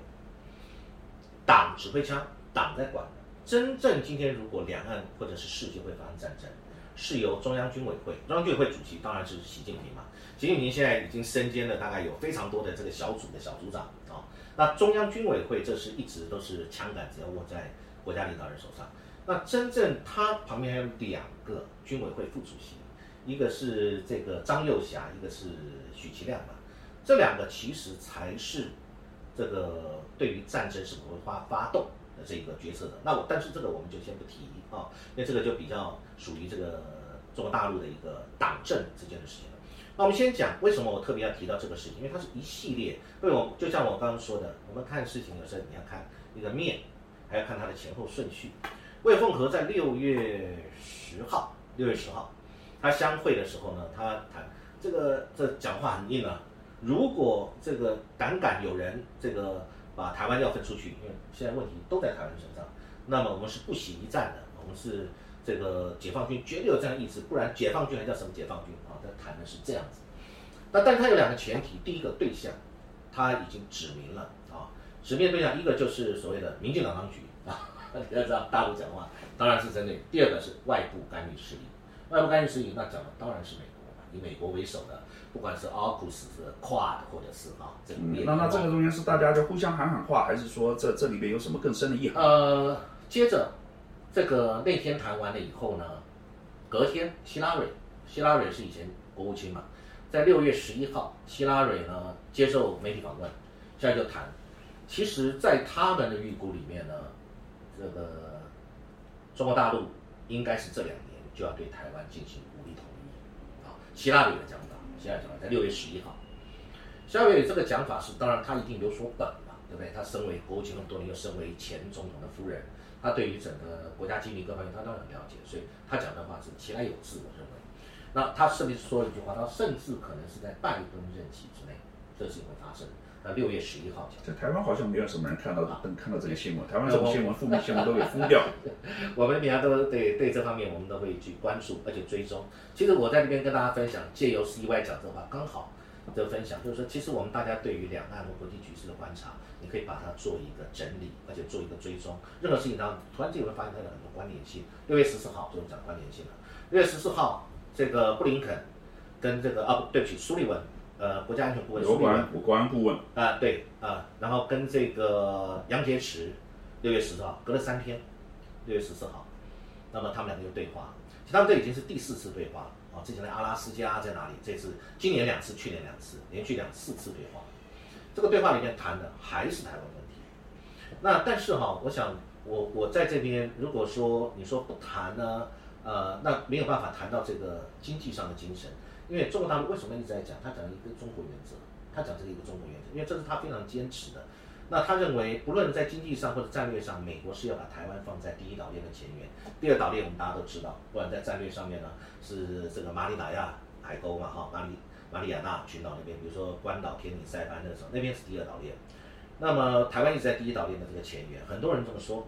党指挥枪，党在管。真正今天如果两岸或者是世界会发生战争，是由中央军委会，中央军委会主席当然是习近平嘛。习近平现在已经身兼了大概有非常多的这个小组的小组长啊。那中央军委会这是一直都是枪杆子要握在国家领导人手上。那真正他旁边还有两个军委会副主席。一个是这个张幼霞，一个是许其亮嘛，这两个其实才是这个对于战争是否会发发动的这个决策的。那我但是这个我们就先不提啊，因为这个就比较属于这个中国大陆的一个党政之间的事情了。那我们先讲为什么我特别要提到这个事情，因为它是一系列。为我就像我刚刚说的，我们看事情有时候你要看一个面，还要看它的前后顺序。魏凤和在六月十号，六月十号。他相会的时候呢，他谈这个这讲话很硬啊。如果这个胆敢有人这个把台湾要分出去，因为现在问题都在台湾身上，那么我们是不惜一战的，我们是这个解放军绝对有这样意志，不然解放军还叫什么解放军啊？他谈的是这样子。那但他有两个前提，第一个对象他已经指明了啊，指明对象一个就是所谓的民进党当局啊，你要知道大陆讲话当然是针对；第二个是外部干预势力。外部干预势力，那讲的当然是美国嘛，以美国为首的，不管是 AUKUS 是 QUAD 或者是啊，这个那那这个中间是大家就互相喊喊话，还是说这这里边有什么更深的意涵？呃，接着这个那天谈完了以后呢，隔天希拉蕊希拉蕊是以前国务卿嘛，在六月十一号，希拉蕊呢接受媒体访问，现在就谈，其实，在他们的预估里面呢，这个中国大陆应该是这两年就要对台湾进行武力统一，啊，希拉蕊的讲法，希拉蕊讲法在六月十一号，希拉蕊这个讲法是，当然他一定有所本嘛，对不对？他身为国务卿那么多年，又身为前总统的夫人。他对于整个国家机密各方面，他当然了解，所以他讲的话是其来有自。我认为，那他甚至说了一句话，他甚至可能是在拜登任期之内，这事情会发生。那六月十一号讲，在台湾好像没有什么人看到登看到这个新闻，台湾这种新闻负面新闻都给封掉。[laughs] 我们平常都对对这方面，我们都会去关注，而且追踪。其实我在这边跟大家分享，借由 CY 讲这话，刚好的分享，就是说，其实我们大家对于两岸和国际局势的观察。你可以把它做一个整理，而且做一个追踪。任何事情当中，突然间你会发现它有很多关联性。六月十四号就讲关联性了。六月十四号，这个布林肯跟这个啊，对不起，苏利文，呃，国家安全顾问苏利文，国安顾问啊，对啊，然后跟这个杨洁篪，六月十四号，隔了三天，六月十四号，那么他们两个就对话。其实他们这已经是第四次对话了啊，之前的阿拉斯加在哪里？这次今年两次，去年两次，连续两四次对话。这个对话里面谈的还是台湾问题，那但是哈，我想我我在这边，如果说你说不谈呢，呃，那没有办法谈到这个经济上的精神，因为中国大陆为什么一直在讲，他讲一个中国原则，他讲这个一个中国原则，因为这是他非常坚持的。那他认为，不论在经济上或者战略上，美国是要把台湾放在第一岛链的前沿，第二岛链我们大家都知道，不管在战略上面呢，是这个马里达亚海沟嘛，哈，马里。马里亚纳群岛那边，比如说关岛、天宁、塞班那时候，那边是第二岛链。那么台湾一直在第一岛链的这个前沿，很多人这么说。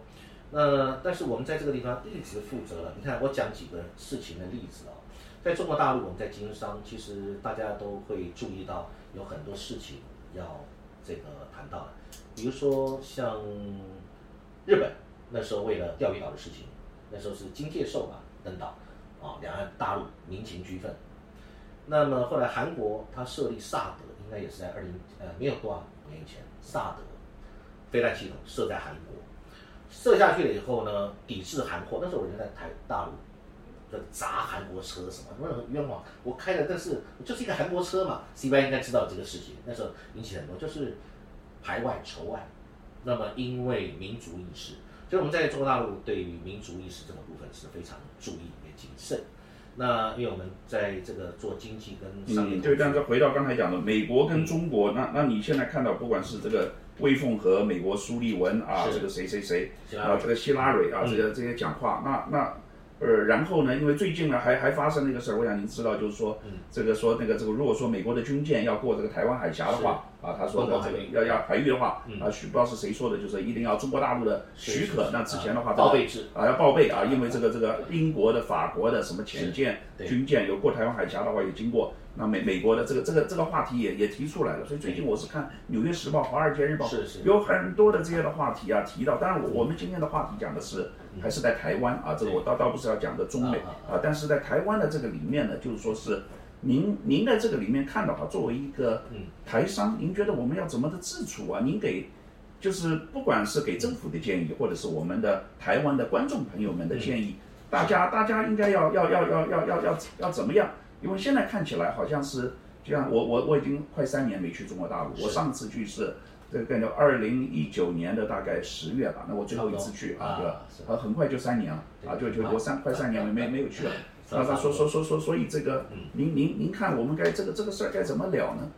那但是我们在这个地方一直负责了。你看，我讲几个事情的例子哦。在中国大陆，我们在经商，其实大家都会注意到有很多事情要这个谈到的。比如说像日本那时候为了钓鱼岛的事情，那时候是金介寿嘛登岛啊，两岸大陆民情俱愤。那么后来韩国它设立萨德，应该也是在二零呃没有多少年前，萨德飞弹系统设在韩国，设下去了以后呢，抵制韩货。那时候我就在台大陆，在砸韩国车什么，什么冤枉，我开的但是就是一个韩国车嘛，C Y 应该知道这个事情，那时候引起很多就是排外仇外。那么因为民族意识，所以我们在中国大陆对于民族意识这个部分是非常注意也谨慎。那因为我们在这个做经济跟商业，对，但是回到刚才讲的美国跟中国，那那你现在看到不管是这个魏凤和美国苏利文啊，这个谁谁谁啊，这个希拉蕊啊，这个这些讲话，那那。呃，然后呢？因为最近呢，还还发生了一个事儿，我想您知道，就是说，这个说那个这个，如果说美国的军舰要过这个台湾海峡的话，啊，他说的这个要要海域的话，啊，许不知道是谁说的，就是一定要中国大陆的许可。那之前的话，报备制啊，要报备啊，因为这个这个英国的、法国的什么潜舰、军舰有过台湾海峡的话，也经过。那美美国的这个这个这个话题也也提出来了。所以最近我是看《纽约时报》《华尔街日报》，是是，有很多的这些的话题啊提到。当然，我我们今天的话题讲的是。还是在台湾啊，这个我倒倒不是要讲的中美啊，但是在台湾的这个里面呢，就是说是您您在这个里面看的话，作为一个台商，您觉得我们要怎么的自处啊？您给就是不管是给政府的建议，或者是我们的台湾的观众朋友们的建议，大家大家应该要要要要要要要要怎么样？因为现在看起来好像是，就像我我我已经快三年没去中国大陆，我上次去是。这个概念二零一九年的大概十月吧，那我最后一次去啊，对吧？啊，很快就三年了，啊，就就我三快三年没没没有去了。[laughs] 那，他说说说说，所以这个，您您您看，我们该这个这个事儿该怎么了呢？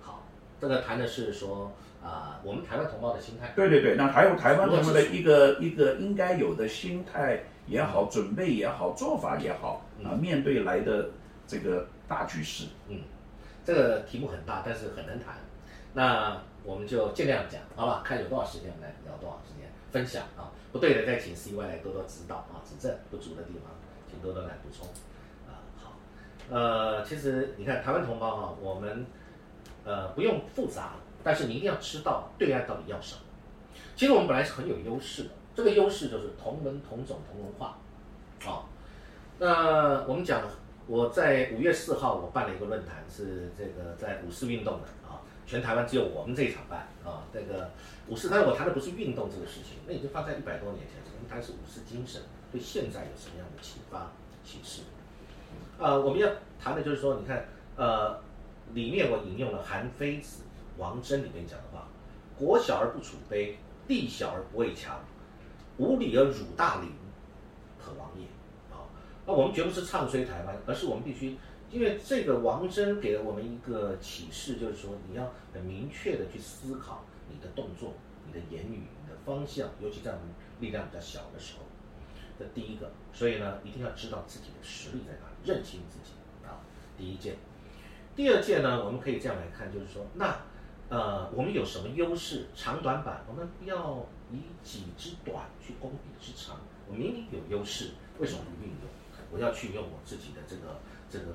好，这个谈的是说啊，我们台湾同胞的心态。对对对，那还有台湾同胞的一个一个应该有的心态也好，准备也好，做法也好啊，面对来的这个大局势。嗯，这个题目很大，但是很难谈。那。我们就尽量讲，好吧？看有多少时间，来聊多少时间分享啊。不对的，再请 CY 来多多指导啊，指正不足的地方，请多多来补充啊。好，呃，其实你看台湾同胞哈，我们呃不用复杂，但是你一定要知道对岸到底要什么。其实我们本来是很有优势的，这个优势就是同文同种同文化啊。那我们讲，我在五月四号我办了一个论坛，是这个在五四运动的啊。全台湾只有我们这一场办啊，这个武士，但是我谈的不是运动这个事情，那已经放在一百多年前，我们谈是武士精神对现在有什么样的启发启示？呃，我们要谈的就是说，你看，呃，里面我引用了韩非子、王真里面讲的话：“国小而不处卑，地小而不畏强，无礼而辱大邻，可亡也。”啊，那我们绝不是唱衰台湾，而是我们必须，因为这个王真给了我们一个启示，就是说你要很明确的去思考你的动作、你的言语、你的方向，尤其在我们力量比较小的时候。这第一个，所以呢，一定要知道自己的实力在哪里，认清自己啊。第一件，第二件呢，我们可以这样来看，就是说，那呃，我们有什么优势？长短板，我们不要以己之短去攻彼之长。我明明有优势，为什么不运用？我要去用我自己的这个这个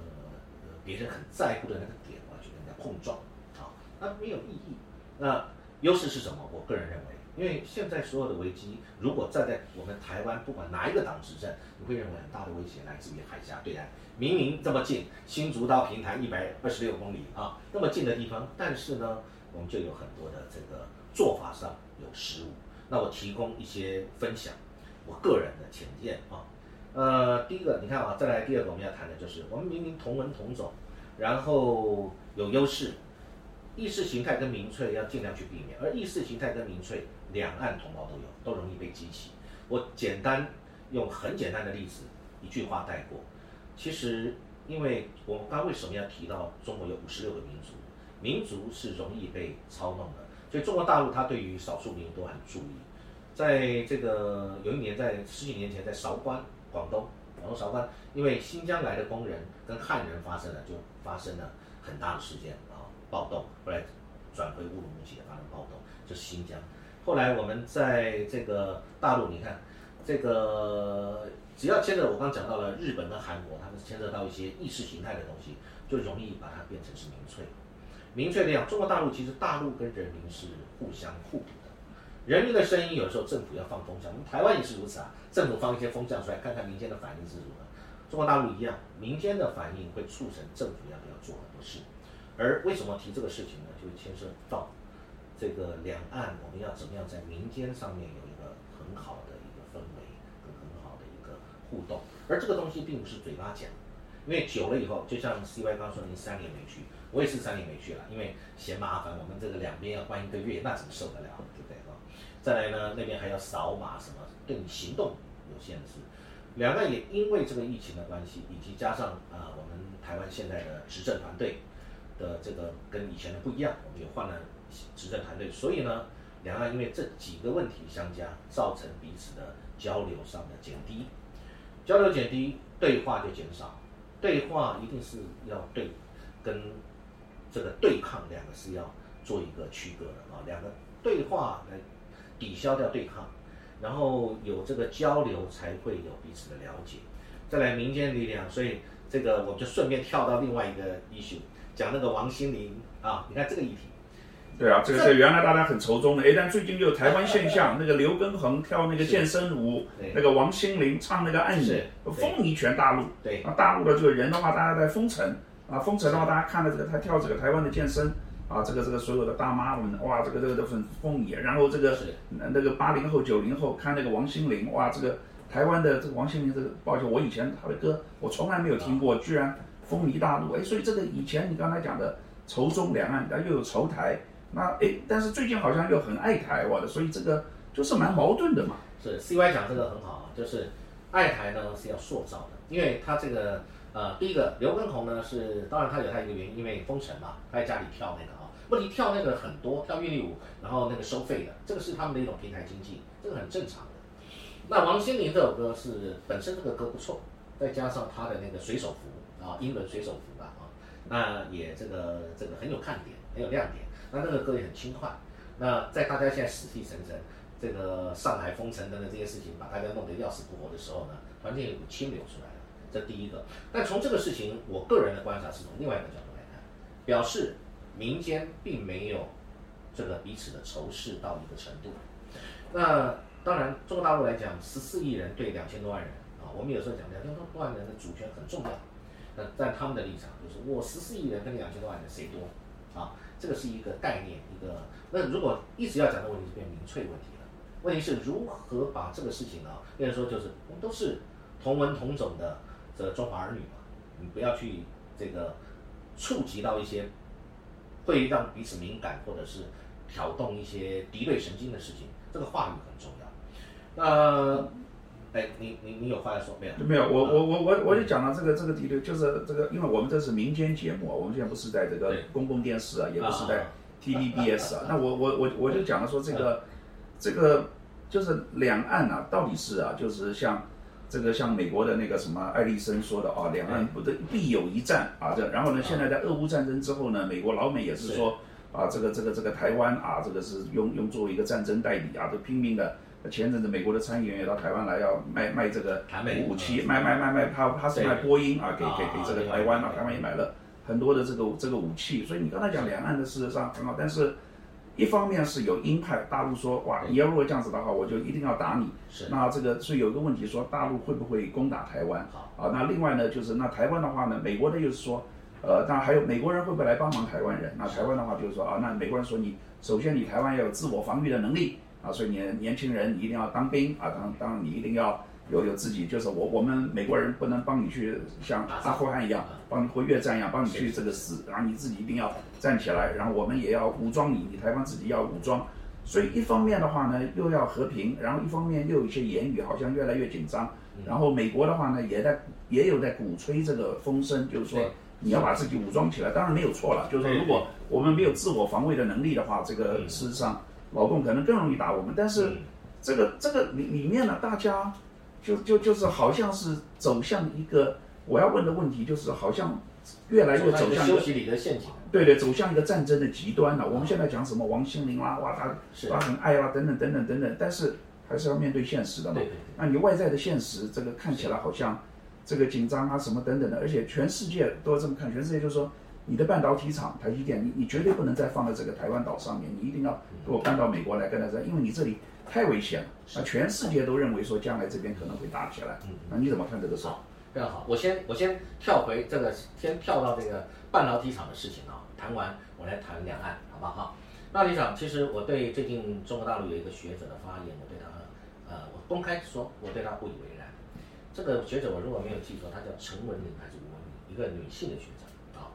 别人很在乎的那个点，我要去跟人家碰撞啊，那没有意义。那优势是什么？我个人认为。因为现在所有的危机，如果站在我们台湾，不管哪一个党执政，你会认为很大的威胁来自于海峡对岸。明明这么近，新竹到平潭一百二十六公里啊，那么近的地方，但是呢，我们就有很多的这个做法上有失误。那我提供一些分享，我个人的浅见啊。呃，第一个，你看啊，再来第二个，我们要谈的就是我们明明同文同种，然后有优势，意识形态跟民粹要尽量去避免，而意识形态跟民粹。两岸同胞都有，都容易被激起。我简单用很简单的例子，一句话带过。其实，因为我们刚为什么要提到中国有五十六个民族？民族是容易被操弄的，所以中国大陆它对于少数民族都很注意。在这个有一年，在十几年前，在韶关，广东，广东韶关，因为新疆来的工人跟汉人发生了，就发生了很大的事件啊，暴动。后来转回乌鲁木齐发生暴动，就是新疆。后来我们在这个大陆，你看，这个只要牵扯我刚讲到了日本跟韩国，他们牵扯到一些意识形态的东西，就容易把它变成是民粹。民粹这样，中国大陆其实大陆跟人民是互相互补。人民的声音有时候政府要放风向，我们台湾也是如此啊，政府放一些风向出来，看看民间的反应是如何。中国大陆一样，民间的反应会促成政府要不要做很多事。而为什么提这个事情呢？就牵涉到。这个两岸我们要怎么样在民间上面有一个很好的一个氛围，跟很好的一个互动，而这个东西并不是嘴巴讲，因为久了以后，就像 C Y 刚说您三年没去，我也是三年没去了，因为嫌麻烦，我们这个两边要关一个月，那怎么受得了，再来呢，那边还要扫码什么，对你行动有限制。两岸也因为这个疫情的关系，以及加上啊我们台湾现在的执政团队的这个跟以前的不一样，我们也换了。执政团队，所以呢，两岸因为这几个问题相加，造成彼此的交流上的减低，交流减低，对话就减少，对话一定是要对跟这个对抗两个是要做一个区隔的啊，两个对话来抵消掉对抗，然后有这个交流才会有彼此的了解，再来民间力量，所以这个我们就顺便跳到另外一个 issue，讲那个王心凌啊，你看这个议题。对啊，这个是原来大家很愁中的，哎，但最近就台湾现象，[laughs] 那个刘畊宏跳那个健身舞，那个王心凌唱那个《爱你》，风靡全大陆。对，啊，大陆的这个人的话，大家在封城，啊，封城的话，大家看了这个他跳这个台湾的健身，啊，这个这个所有的大妈们，哇，这个这个都很风靡。然后这个那个八零后、九零后看那个王心凌，哇，这个台湾的这个王心凌这个，抱歉，我以前他的歌我从来没有听过，居然风靡大陆，哎，所以这个以前你刚才讲的仇中两岸，又有仇台。那哎，但是最近好像又很爱台湾的，所以这个就是蛮矛盾的嘛。是 C Y 讲这个很好啊，就是爱台呢是要塑造的，因为他这个呃，第一个刘畊宏呢是，当然他有他一个原因，因为封城嘛，他在家里跳那个啊，问题跳那个很多，跳韵律舞，然后那个收费的，这个是他们的一种平台经济，这个很正常的。那王心凌这首歌是本身这个歌不错，再加上他的那个水手服啊，英伦水手服吧啊，那也这个这个很有看点，很有亮点。那那个歌也很轻快，那在大家现在死气沉沉，这个上海封城等等这些事情把大家弄得要死不活的时候呢，突然间有股清流出来了，这第一个。但从这个事情，我个人的观察是从另外一个角度来看，表示民间并没有这个彼此的仇视到一个程度。那当然，中国大陆来讲，十四亿人对两千多万人啊，我们有时候讲两千多万人的主权很重要。那在他们的立场就是，我十四亿人跟两千多万人谁多啊？这个是一个概念，一个那如果一直要讲的问题是变民粹问题了。问题是如何把这个事情啊，变成说就是我们都是同文同种的这中华儿女嘛，你不要去这个触及到一些会让彼此敏感或者是挑动一些敌对神经的事情，这个话语很重要。那，哎，你你你有话要说没有？没有，我我我我我就讲了这个这个敌对，就是这个，因为我们这是民间节目啊，我们现在不是在这个公共电视啊，也不是在 TVBS 啊，那我我我我就讲了说这个这个就是两岸啊，到底是啊，就是像。这个像美国的那个什么艾利森说的啊，两岸不得必有一战啊，这然后呢，现在在俄乌战争之后呢，美国老美也是说啊，这个这个这个台湾啊，这个是用用作为一个战争代理啊，都拼命的。前阵子美国的参议员也到台湾来要卖卖这个武器，卖卖卖卖，他他是卖波音啊，给给给这个台湾啊，台湾也买了很多的这个这个武器。所以你刚才讲两岸的事实上很好，但是。一方面是有鹰派，大陆说哇，你要如果这样子的话，我就一定要打你。是。那这个是有一个问题，说大陆会不会攻打台湾？啊，那另外呢，就是那台湾的话呢，美国呢又是说，呃，当然还有美国人会不会来帮忙台湾人？那台湾的话就是说啊，那美国人说你首先你台湾要有自我防御的能力啊，所以你年轻人你一定要当兵啊，当当然你一定要。有有自己，就是我我们美国人不能帮你去像阿富汗一样，帮你或越战一样帮你去这个死，然后你自己一定要站起来，然后我们也要武装你，你台湾自己要武装，所以一方面的话呢，又要和平，然后一方面又有一些言语好像越来越紧张，然后美国的话呢，也在也有在鼓吹这个风声，就是说你要把自己武装起来，当然没有错了，就是说如果我们没有自我防卫的能力的话，这个事实上老共可能更容易打我们，但是这个这个里里面呢，大家。就就就是好像是走向一个我要问的问题，就是好像越来越走向休息里的陷阱。对对，走向一个战争的极端了。我们现在讲什么王心凌啦，哇，他他很爱啦，等等等等等等，但是还是要面对现实的嘛。那你外在的现实，这个看起来好像这个紧张啊什么等等的，而且全世界都这么看，全世界就是说你的半导体厂台积电，你你绝对不能再放在这个台湾岛上面，你一定要给我搬到美国来跟他在，因为你这里。太危险了，那全世界都认为说将来这边可能会打起来。嗯，那你怎么看这个事？好，非常好。我先我先跳回这个，先跳到这个半导体厂的事情啊。谈完，我来谈两岸，好不好？半导体厂，其实我对最近中国大陆有一个学者的发言，我对他，呃，我公开说，我对他不以为然。这个学者我如果没有记错，他叫陈文玲还是吴文玲？一个女性的学者啊。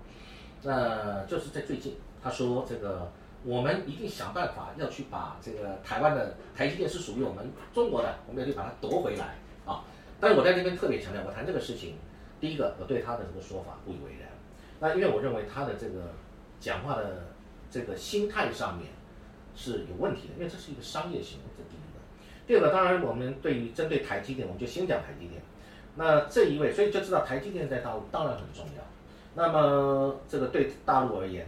那就是在最近，他说这个。我们一定想办法要去把这个台湾的台积电是属于我们中国的，我们要去把它夺回来啊！但是我在这边特别强调，我谈这个事情，第一个我对他的这个说法不以为然。那因为我认为他的这个讲话的这个心态上面是有问题的，因为这是一个商业行为，这第一个。第二个，当然我们对于针对台积电，我们就先讲台积电。那这一位，所以就知道台积电在大陆当然很重要。那么这个对大陆而言。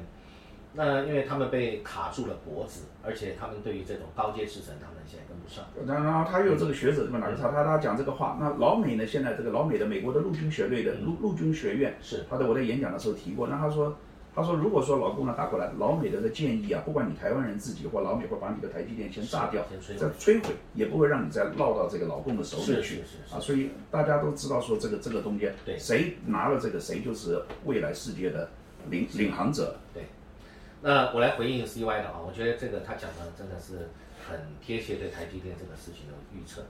那因为他们被卡住了脖子，而且他们对于这种高阶制程，他们现在跟不上。然然后他又有这个学者这么来他他他讲这个话。那老美呢？现在这个老美的美国的陆军学队的陆陆军学院是他在我在演讲的时候提过。那他说他说如果说老共呢打过来，老美的的建议啊，不管你台湾人自己或老美会把你的台积电先炸掉，再摧毁，也不会让你再落到这个老共的手里去啊。所以大家都知道说这个这个中间，对，谁拿了这个，谁就是未来世界的领领航者。对。那我来回应 CY 的啊，我觉得这个他讲的真的是很贴切对台积电这个事情的预测。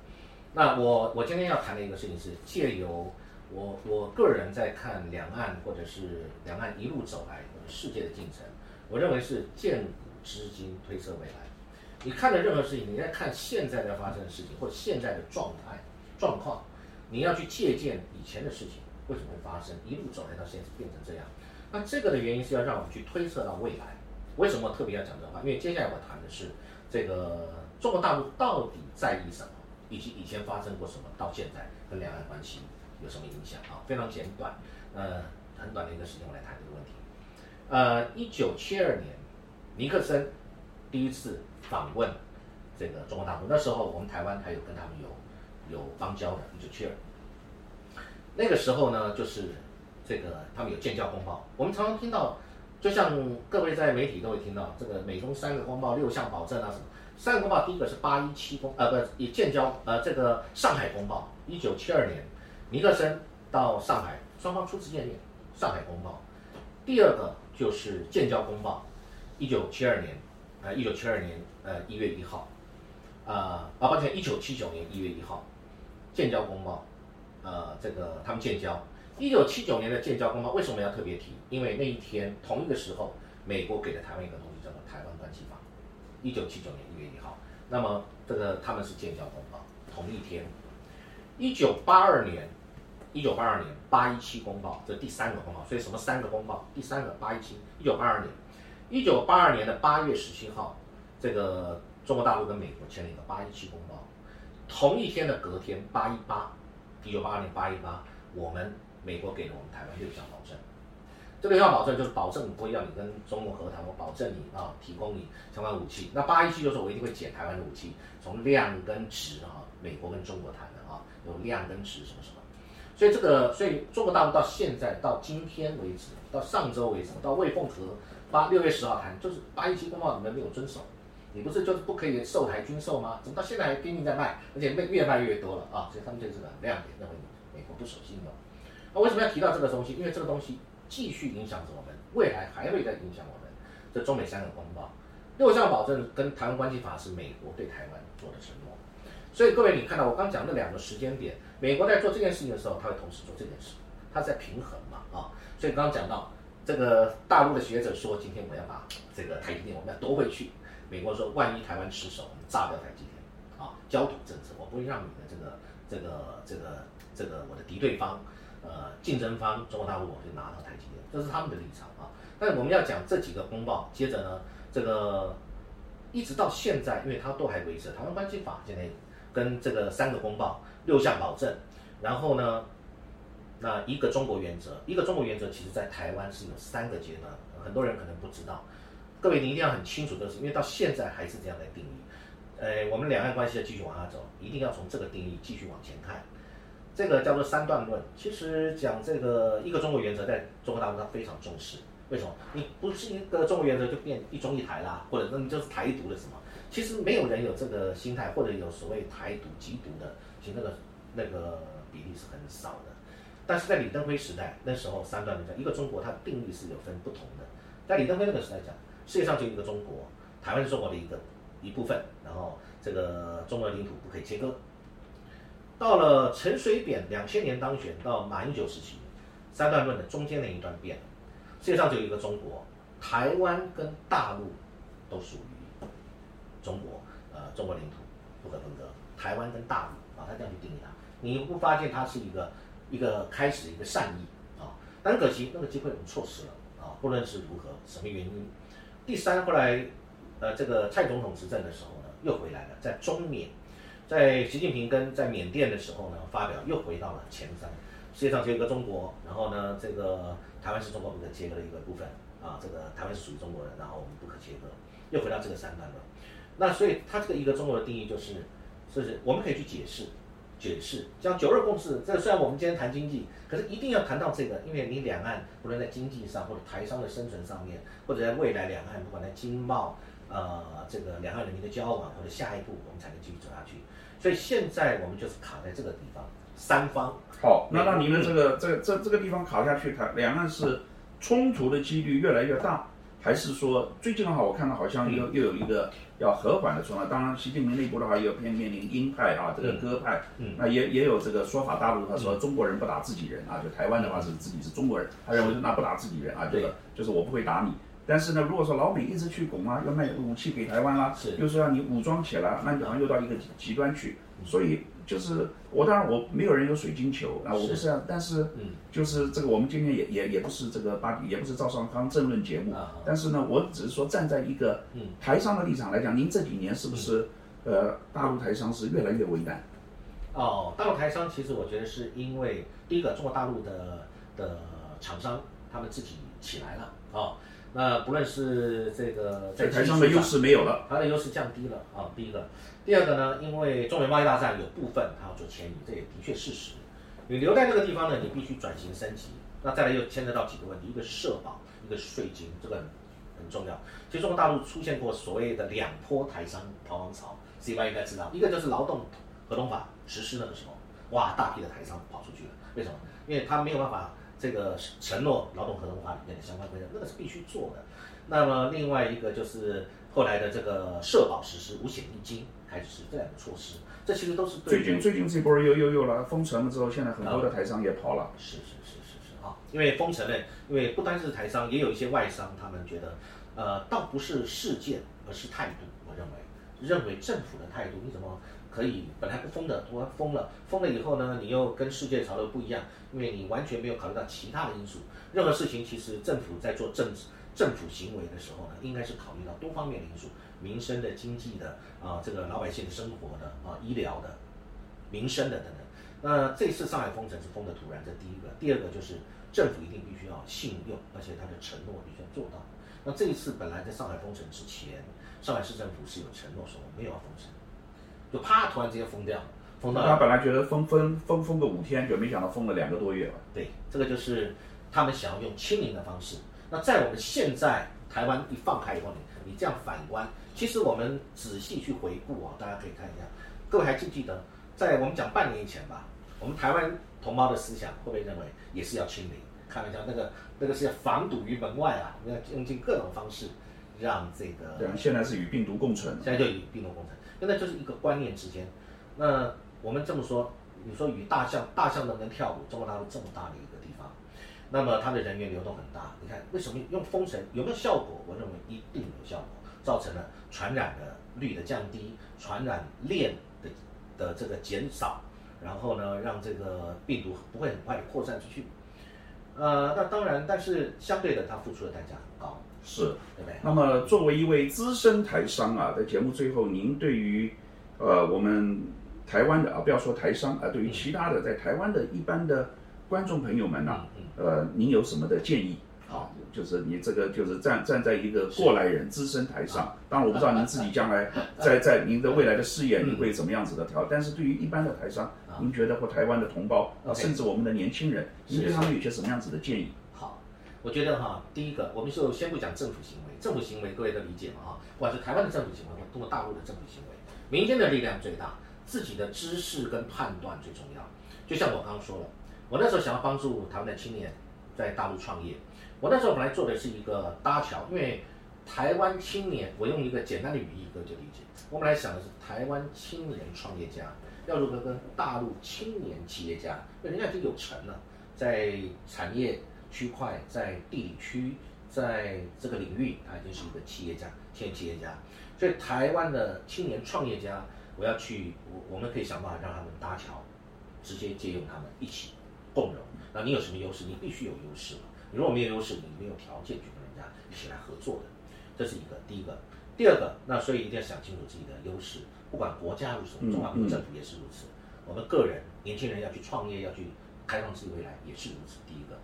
那我我今天要谈的一个事情是借由我我个人在看两岸或者是两岸一路走来世界的进程，我认为是见古知今推测未来。你看的任何事情，你在看现在在发生的事情或者现在的状态状况，你要去借鉴以前的事情为什么会发生，一路走来到现在变成这样。那这个的原因是要让我们去推测到未来。为什么特别要讲这话？因为接下来我谈的是这个中国大陆到底在意什么，以及以前发生过什么，到现在跟两岸关系有什么影响啊？非常简短，呃，很短的一个时间我来谈这个问题。呃，一九七二年，尼克森第一次访问这个中国大陆，那时候我们台湾还有跟他们有有邦交的。一九七二，那个时候呢，就是这个他们有建交公报，我们常常听到。就像各位在媒体都会听到这个美中三个公报六项保证啊什么，三个公报第一个是八一七公呃不以建交呃这个上海公报，一九七二年尼克森到上海双方初次见面，上海公报，第二个就是建交公报，一九七二年呃一九七二年呃一月一号，啊啊抱歉一九七九年一月一号，建交公报，呃这个他们建交。一九七九年的建交公报为什么要特别提？因为那一天同一个时候，美国给了台湾一个东西叫做《台湾关系法》，一九七九年一月一号。那么这个他们是建交公报，同一天。一九八二年，一九八二年八一七公报，这第三个公报。所以什么三个公报？第三个八一七，一九八二年，一九八二年的八月十七号，这个中国大陆跟美国签了一个八一七公报。同一天的隔天八一八，一九八二年八一八，我们美国给了我们台湾六项保证。这六项保证就是保证不会要你跟中国和谈，我保证你啊提供你相关武器。那八一七就是我一定会减台湾的武器，从量跟值啊，美国跟中国谈的啊，有量跟值什么什么。所以这个，所以中国大陆到现在到今天为止，到上周为止，到魏凤和八六月十号谈，就是八一七公报你们没有遵守，你不是就是不可以售台军售吗？怎么到现在还拼命在卖，而且卖越卖越多了啊？所以他们这是个亮点，认为美国不守信用。那为什么要提到这个东西？因为这个东西。继续影响着我们，未来还会再影响我们。这中美三个公报，六项保证跟台湾关系法是美国对台湾做的承诺。所以各位，你看到我刚讲的两个时间点，美国在做这件事情的时候，他会同时做这件事，他在平衡嘛啊。所以刚刚讲到这个大陆的学者说，今天我要把这个台积电我们要夺回去。美国说，万一台湾失守，我们炸掉台积电啊，焦土政策，我不会让你的这个这个这个这个我的敌对方。呃，竞争方中国大陆我就拿到台积电，这是他们的立场啊。但我们要讲这几个公报，接着呢，这个一直到现在，因为它都还维持《台湾关系法》现在跟这个三个公报六项保证，然后呢，那一个中国原则，一个中国原则，其实在台湾是有三个阶段，很多人可能不知道。各位你一定要很清楚的是，因为到现在还是这样来定义。呃，我们两岸关系要继续往下走，一定要从这个定义继续往前看。这个叫做三段论，其实讲这个一个中国原则，在中国大陆它非常重视。为什么？你不是一个中国原则就变一中一台啦，或者那你就是台独的什么？其实没有人有这个心态，或者有所谓台独、极独的，其实那个那个比例是很少的。但是在李登辉时代，那时候三段论讲一个中国，它定义是有分不同的。在李登辉那个时代讲，世界上就一个中国，台湾是中国的一个一部分，然后这个中国领土不可以切割。到了陈水扁两千年当选到马英九时期，三段论的中间那一段变了，世界上只有一个中国，台湾跟大陆都属于中国，呃，中国领土不可分割。台湾跟大陆啊，他这样去定义它，你不发现它是一个一个开始一个善意啊？但可惜那个机会我们错失了啊！不论是如何，什么原因？第三，后来呃，这个蔡总统执政的时候呢，又回来了，在中缅。在习近平跟在缅甸的时候呢，发表又回到了前三，世界上只有一个中国，然后呢，这个台湾是中国不可切割的一个部分啊，这个台湾是属于中国人，然后我们不可切割，又回到这个三段了。那所以它这个一个中国的定义就是，就是我们可以去解释，解释像九二共识，这虽然我们今天谈经济，可是一定要谈到这个，因为你两岸不论在经济上或者台商的生存上面，或者在未来两岸不管在经贸，呃，这个两岸人民的交往或者下一步我们才能继续走下去。所以现在我们就是卡在这个地方，三方。好，那那你们这个这这这个地方卡下去，它两岸是冲突的几率越来越大，还是说最近的话，我看到好像又又有一个要和缓的说法。当然，习近平内部的话又偏面临鹰派啊，这个鸽派，嗯那也也有这个说法。大陆他说中国人不打自己人啊，就台湾的话是自己是中国人，他认为那不打自己人啊，这个就是我不会打你。但是呢，如果说老美一直去拱啊，要卖武器给台湾啦，又说让你武装起来，那你好像又到一个极端去。所以就是我当然我没有人有水晶球啊，我不是啊。但是就是这个我们今天也也也不是这个八也不是赵尚康政论节目。但是呢，我只是说站在一个台商的立场来讲，您这几年是不是呃大陆台商是越来越为难？哦，大陆台商其实我觉得是因为第一个中国大陆的的厂商他们自己起来了啊。那不论是这个在台商的优势没有了，它的优势降低了啊。第一个，第二个呢，因为中美贸易大战有部分它要做迁移，这也的确事实。你留在那个地方呢，你必须转型升级。那再来又牵扯到几个问题，一个是社保，一个是税金，这个很很重要。其实中国大陆出现过所谓的两波台商逃亡潮，C Y 应该知道，一个就是劳动合同法实施那个时候，哇，大批的台商跑出去了。为什么？因为他没有办法。这个承诺劳动合同法里面的相关规定，那个是必须做的。那么另外一个就是后来的这个社保实施五险一金开始这两个措施，这其实都是最近最近这波又又又了封城了之后，现在很多的台商也跑了。是是是是是，啊，因为封城了，因为不单是台商，也有一些外商，他们觉得，呃，倒不是事件，而是态度。我认为，认为政府的态度，你怎么可以本来不封的，突然封了，封了以后呢，你又跟世界潮流不一样，因为你完全没有考虑到其他的因素。任何事情，其实政府在做政治、政府行为的时候呢，应该是考虑到多方面的因素，民生的、经济的啊，这个老百姓的生活的啊，医疗的、民生的等等。那这次上海封城是封的突然，这第一个；第二个就是政府一定必须要信用，而且他的承诺必须要做到。那这一次本来在上海封城之前，上海市政府是有承诺说没有要封城，就啪突然之间封掉，封到他本来觉得封封封封个五天，就没想到封了两个多月了。对，这个就是他们想要用清零的方式。那在我们现在台湾一放开以后呢，你这样反观，其实我们仔细去回顾啊，大家可以看一下，各位还记不记得，在我们讲半年以前吧？我们台湾同胞的思想会不会认为也是要清零？开玩笑，那个那个是要防堵于门外啊！要用尽各种方式，让这个对，现在是与病毒共存，现在就与病毒共存，现在就是一个观念之间。那我们这么说，你说与大象，大象能不能跳舞？中国大陆这么大的一个地方，那么它的人员流动很大。你看，为什么用封城有没有效果？我认为一定有效果，造成了传染的率的降低，传染链的的这个减少。然后呢，让这个病毒不会很快的扩散出去。呃，那当然，但是相对的，它付出的代价很高，是，对不对？那么，作为一位资深台商啊，在节目最后，您对于呃我们台湾的啊，不要说台商啊，对于其他的在台湾的一般的观众朋友们呢，呃，您有什么的建议？啊，就是你这个就是站站在一个过来人资深台上，当然我不知道您自己将来在 [laughs] 在您的未来的事业你会怎么样子的调，但是对于一般的台商，您觉得或台湾的同胞，甚至我们的年轻人，您对他们有些什么样子的建议？我觉得哈，第一个，我们就先不讲政府行为，政府行为各位都理解嘛哈，不管是台湾的政府行为，或中国大陆的政府行为，民间的力量最大，自己的知识跟判断最重要。就像我刚刚说了，我那时候想要帮助台湾的青年在大陆创业。我那时候本来做的是一个搭桥，因为台湾青年，我用一个简单的语义哥就理解。我本来想的是台湾青年创业家要如何跟大陆青年企业家，因为人家已经有成了，在产业区块、在地理区、在这个领域，他已经是一个企业家、青年企业家。所以台湾的青年创业家，我要去，我我们可以想办法让他们搭桥，直接借用他们一起共荣。那你有什么优势？你必须有优势你。如果没有优势，你没有条件去跟人家一起来合作的，这是一个第一个。第二个，那所以一定要想清楚自己的优势，不管国家如此，中华民国政府也是如此，我们个人年轻人要去创业，要去开放自己未来也是如此。第一个，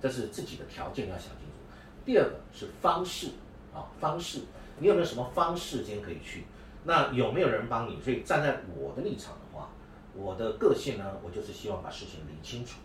这是自己的条件要想清楚。第二个是方式啊，方式，你有没有什么方式间可以去？那有没有人帮你？所以站在我的立场的话，我的个性呢，我就是希望把事情理清楚。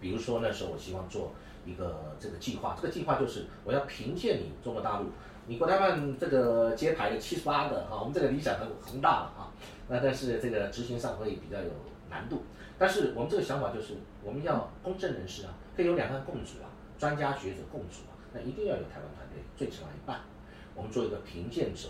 比如说那时候我希望做。一个这个计划，这个计划就是我要凭借你中国大陆，你国台办这个揭牌的七十八个哈，我们这个理想很宏大了啊，那但是这个执行上会比较有难度。但是我们这个想法就是我们要公正人士啊，可以有两岸共主啊，专家学者共主啊，那一定要有台湾团队最起码一半，我们做一个评鉴者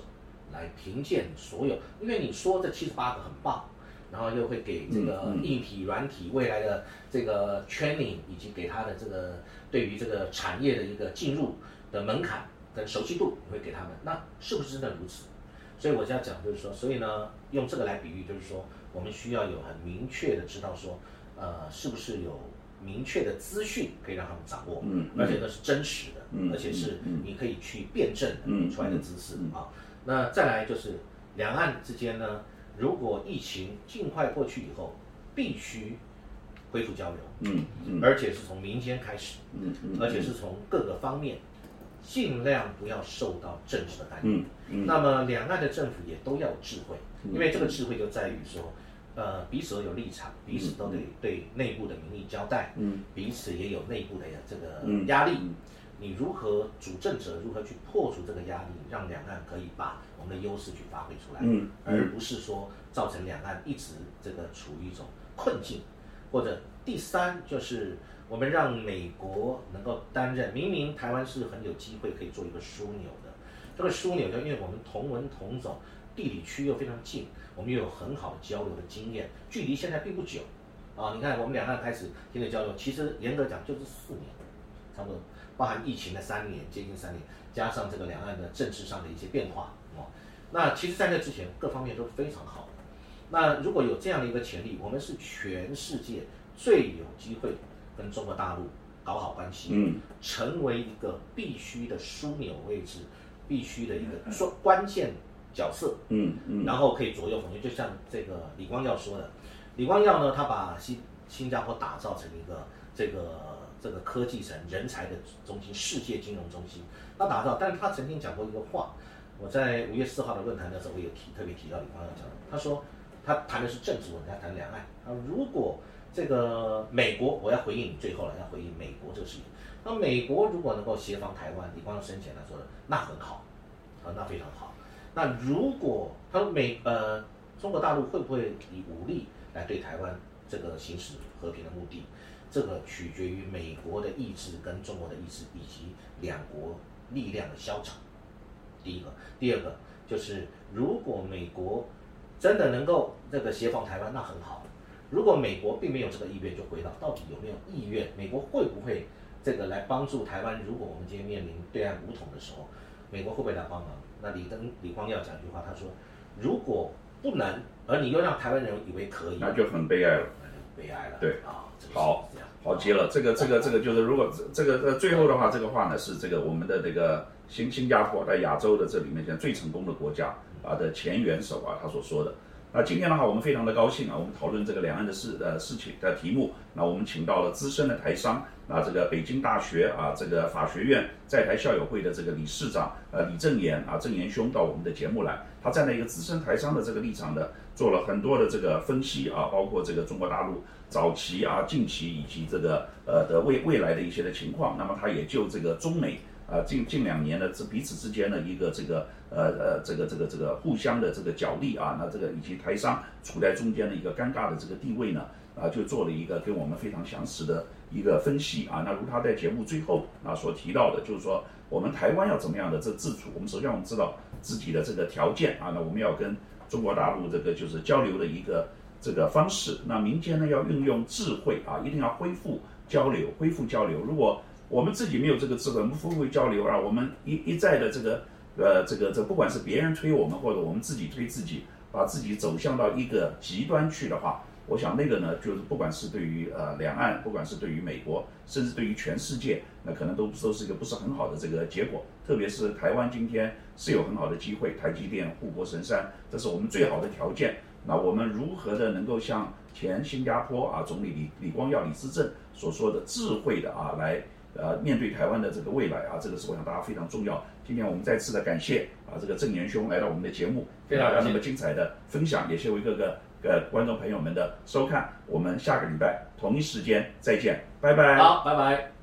来评鉴所有，因为你说这七十八个很棒。然后又会给这个硬体、软体未来的这个 training，以及给他的这个对于这个产业的一个进入的门槛跟熟悉度，你会给他们。那是不是真的如此？所以我就要讲，就是说，所以呢，用这个来比喻，就是说，我们需要有很明确的知道说，呃，是不是有明确的资讯可以让他们掌握，嗯，而且那是真实的，嗯，而且是你可以去辩证出来的知识啊。那再来就是两岸之间呢？如果疫情尽快过去以后，必须恢复交流，嗯嗯，而且是从民间开始，嗯嗯，而且是从各个方面，尽量不要受到政治的干预，嗯嗯，那么两岸的政府也都要有智慧，因为这个智慧就在于说，呃，彼此都有立场，彼此都得对内部的民意交代，嗯，彼此也有内部的这个压力。你如何主政者如何去破除这个压力，让两岸可以把我们的优势去发挥出来，嗯，而不是说造成两岸一直这个处于一种困境，或者第三就是我们让美国能够担任，明明台湾是很有机会可以做一个枢纽的，这个枢纽就因为我们同文同种，地理区又非常近，我们又有很好的交流的经验，距离现在并不久，啊，你看我们两岸开始建立交流，其实严格讲就是四年，差不多，包含疫情的三年，接近三年，加上这个两岸的政治上的一些变化哦。那其实在那之前，各方面都非常好。那如果有这样的一个潜力，我们是全世界最有机会跟中国大陆搞好关系，嗯，成为一个必须的枢纽位置，必须的一个说关键角色，嗯嗯，然后可以左右逢源。就像这个李光耀说的，李光耀呢，他把新新加坡打造成一个这个这个科技城、人才的中心、世界金融中心。他打造，但是他曾经讲过一个话，我在五月四号的论坛的时候，我有提特别提到李光耀讲的，他说。他谈的是政治问题，他谈两岸。啊，如果这个美国，我要回应最后了，要回应美国这个事情。那美国如果能够协防台湾，李光耀生前来说的，那很好，啊，那非常好。那如果他说美呃中国大陆会不会以武力来对台湾这个行使和平的目的？这个取决于美国的意志跟中国的意志，以及两国力量的消长。第一个，第二个就是如果美国。真的能够这个协防台湾，那很好。如果美国并没有这个意愿，就回到到底有没有意愿？美国会不会这个来帮助台湾？如果我们今天面临对岸武统的时候，美国会不会来帮忙？那李登李光耀讲一句话，他说：如果不能，而你又让台湾人以为可以，那就很悲哀了，那就悲哀了。对啊，好，好极了。这个这个这个就是，如果这个呃最后的话，这个话呢是这个我们的这个新新加坡在亚洲的这里面现在最成功的国家。啊的前元首啊，他所说的。那今天的话，我们非常的高兴啊，我们讨论这个两岸的事呃事情的题目。那我们请到了资深的台商，啊这个北京大学啊这个法学院在台校友会的这个理事长呃李正言啊正言兄到我们的节目来。他站在一个资深台商的这个立场呢，做了很多的这个分析啊，包括这个中国大陆早期啊、近期以及这个呃的未未来的一些的情况。那么他也就这个中美。啊，近近两年的这彼此之间的一个这个呃呃这个这个这个互相的这个角力啊，那这个以及台商处在中间的一个尴尬的这个地位呢，啊，就做了一个给我们非常详实的一个分析啊。那如他在节目最后啊所提到的，就是说我们台湾要怎么样的这自处，我们首先我们知道自己的这个条件啊，那我们要跟中国大陆这个就是交流的一个这个方式，那民间呢要运用智慧啊，一定要恢复交流，恢复交流，如果。我们自己没有这个智慧，我们不会交流啊。我们一一再的这个，呃，这个这不管是别人推我们，或者我们自己推自己，把自己走向到一个极端去的话，我想那个呢，就是不管是对于呃两岸，不管是对于美国，甚至对于全世界，那可能都都是一个不是很好的这个结果。特别是台湾今天是有很好的机会，台积电护国神山，这是我们最好的条件。那我们如何的能够像前新加坡啊总理李李光耀李思正所说的智慧的啊来。呃，面对台湾的这个未来啊，这个是我想大家非常重要。今天我们再次的感谢啊，这个郑年兄来到我们的节目，非常那么精彩的分享，也谢谢各个呃观众朋友们的收看。我们下个礼拜同一时间再见，拜拜。好，拜拜。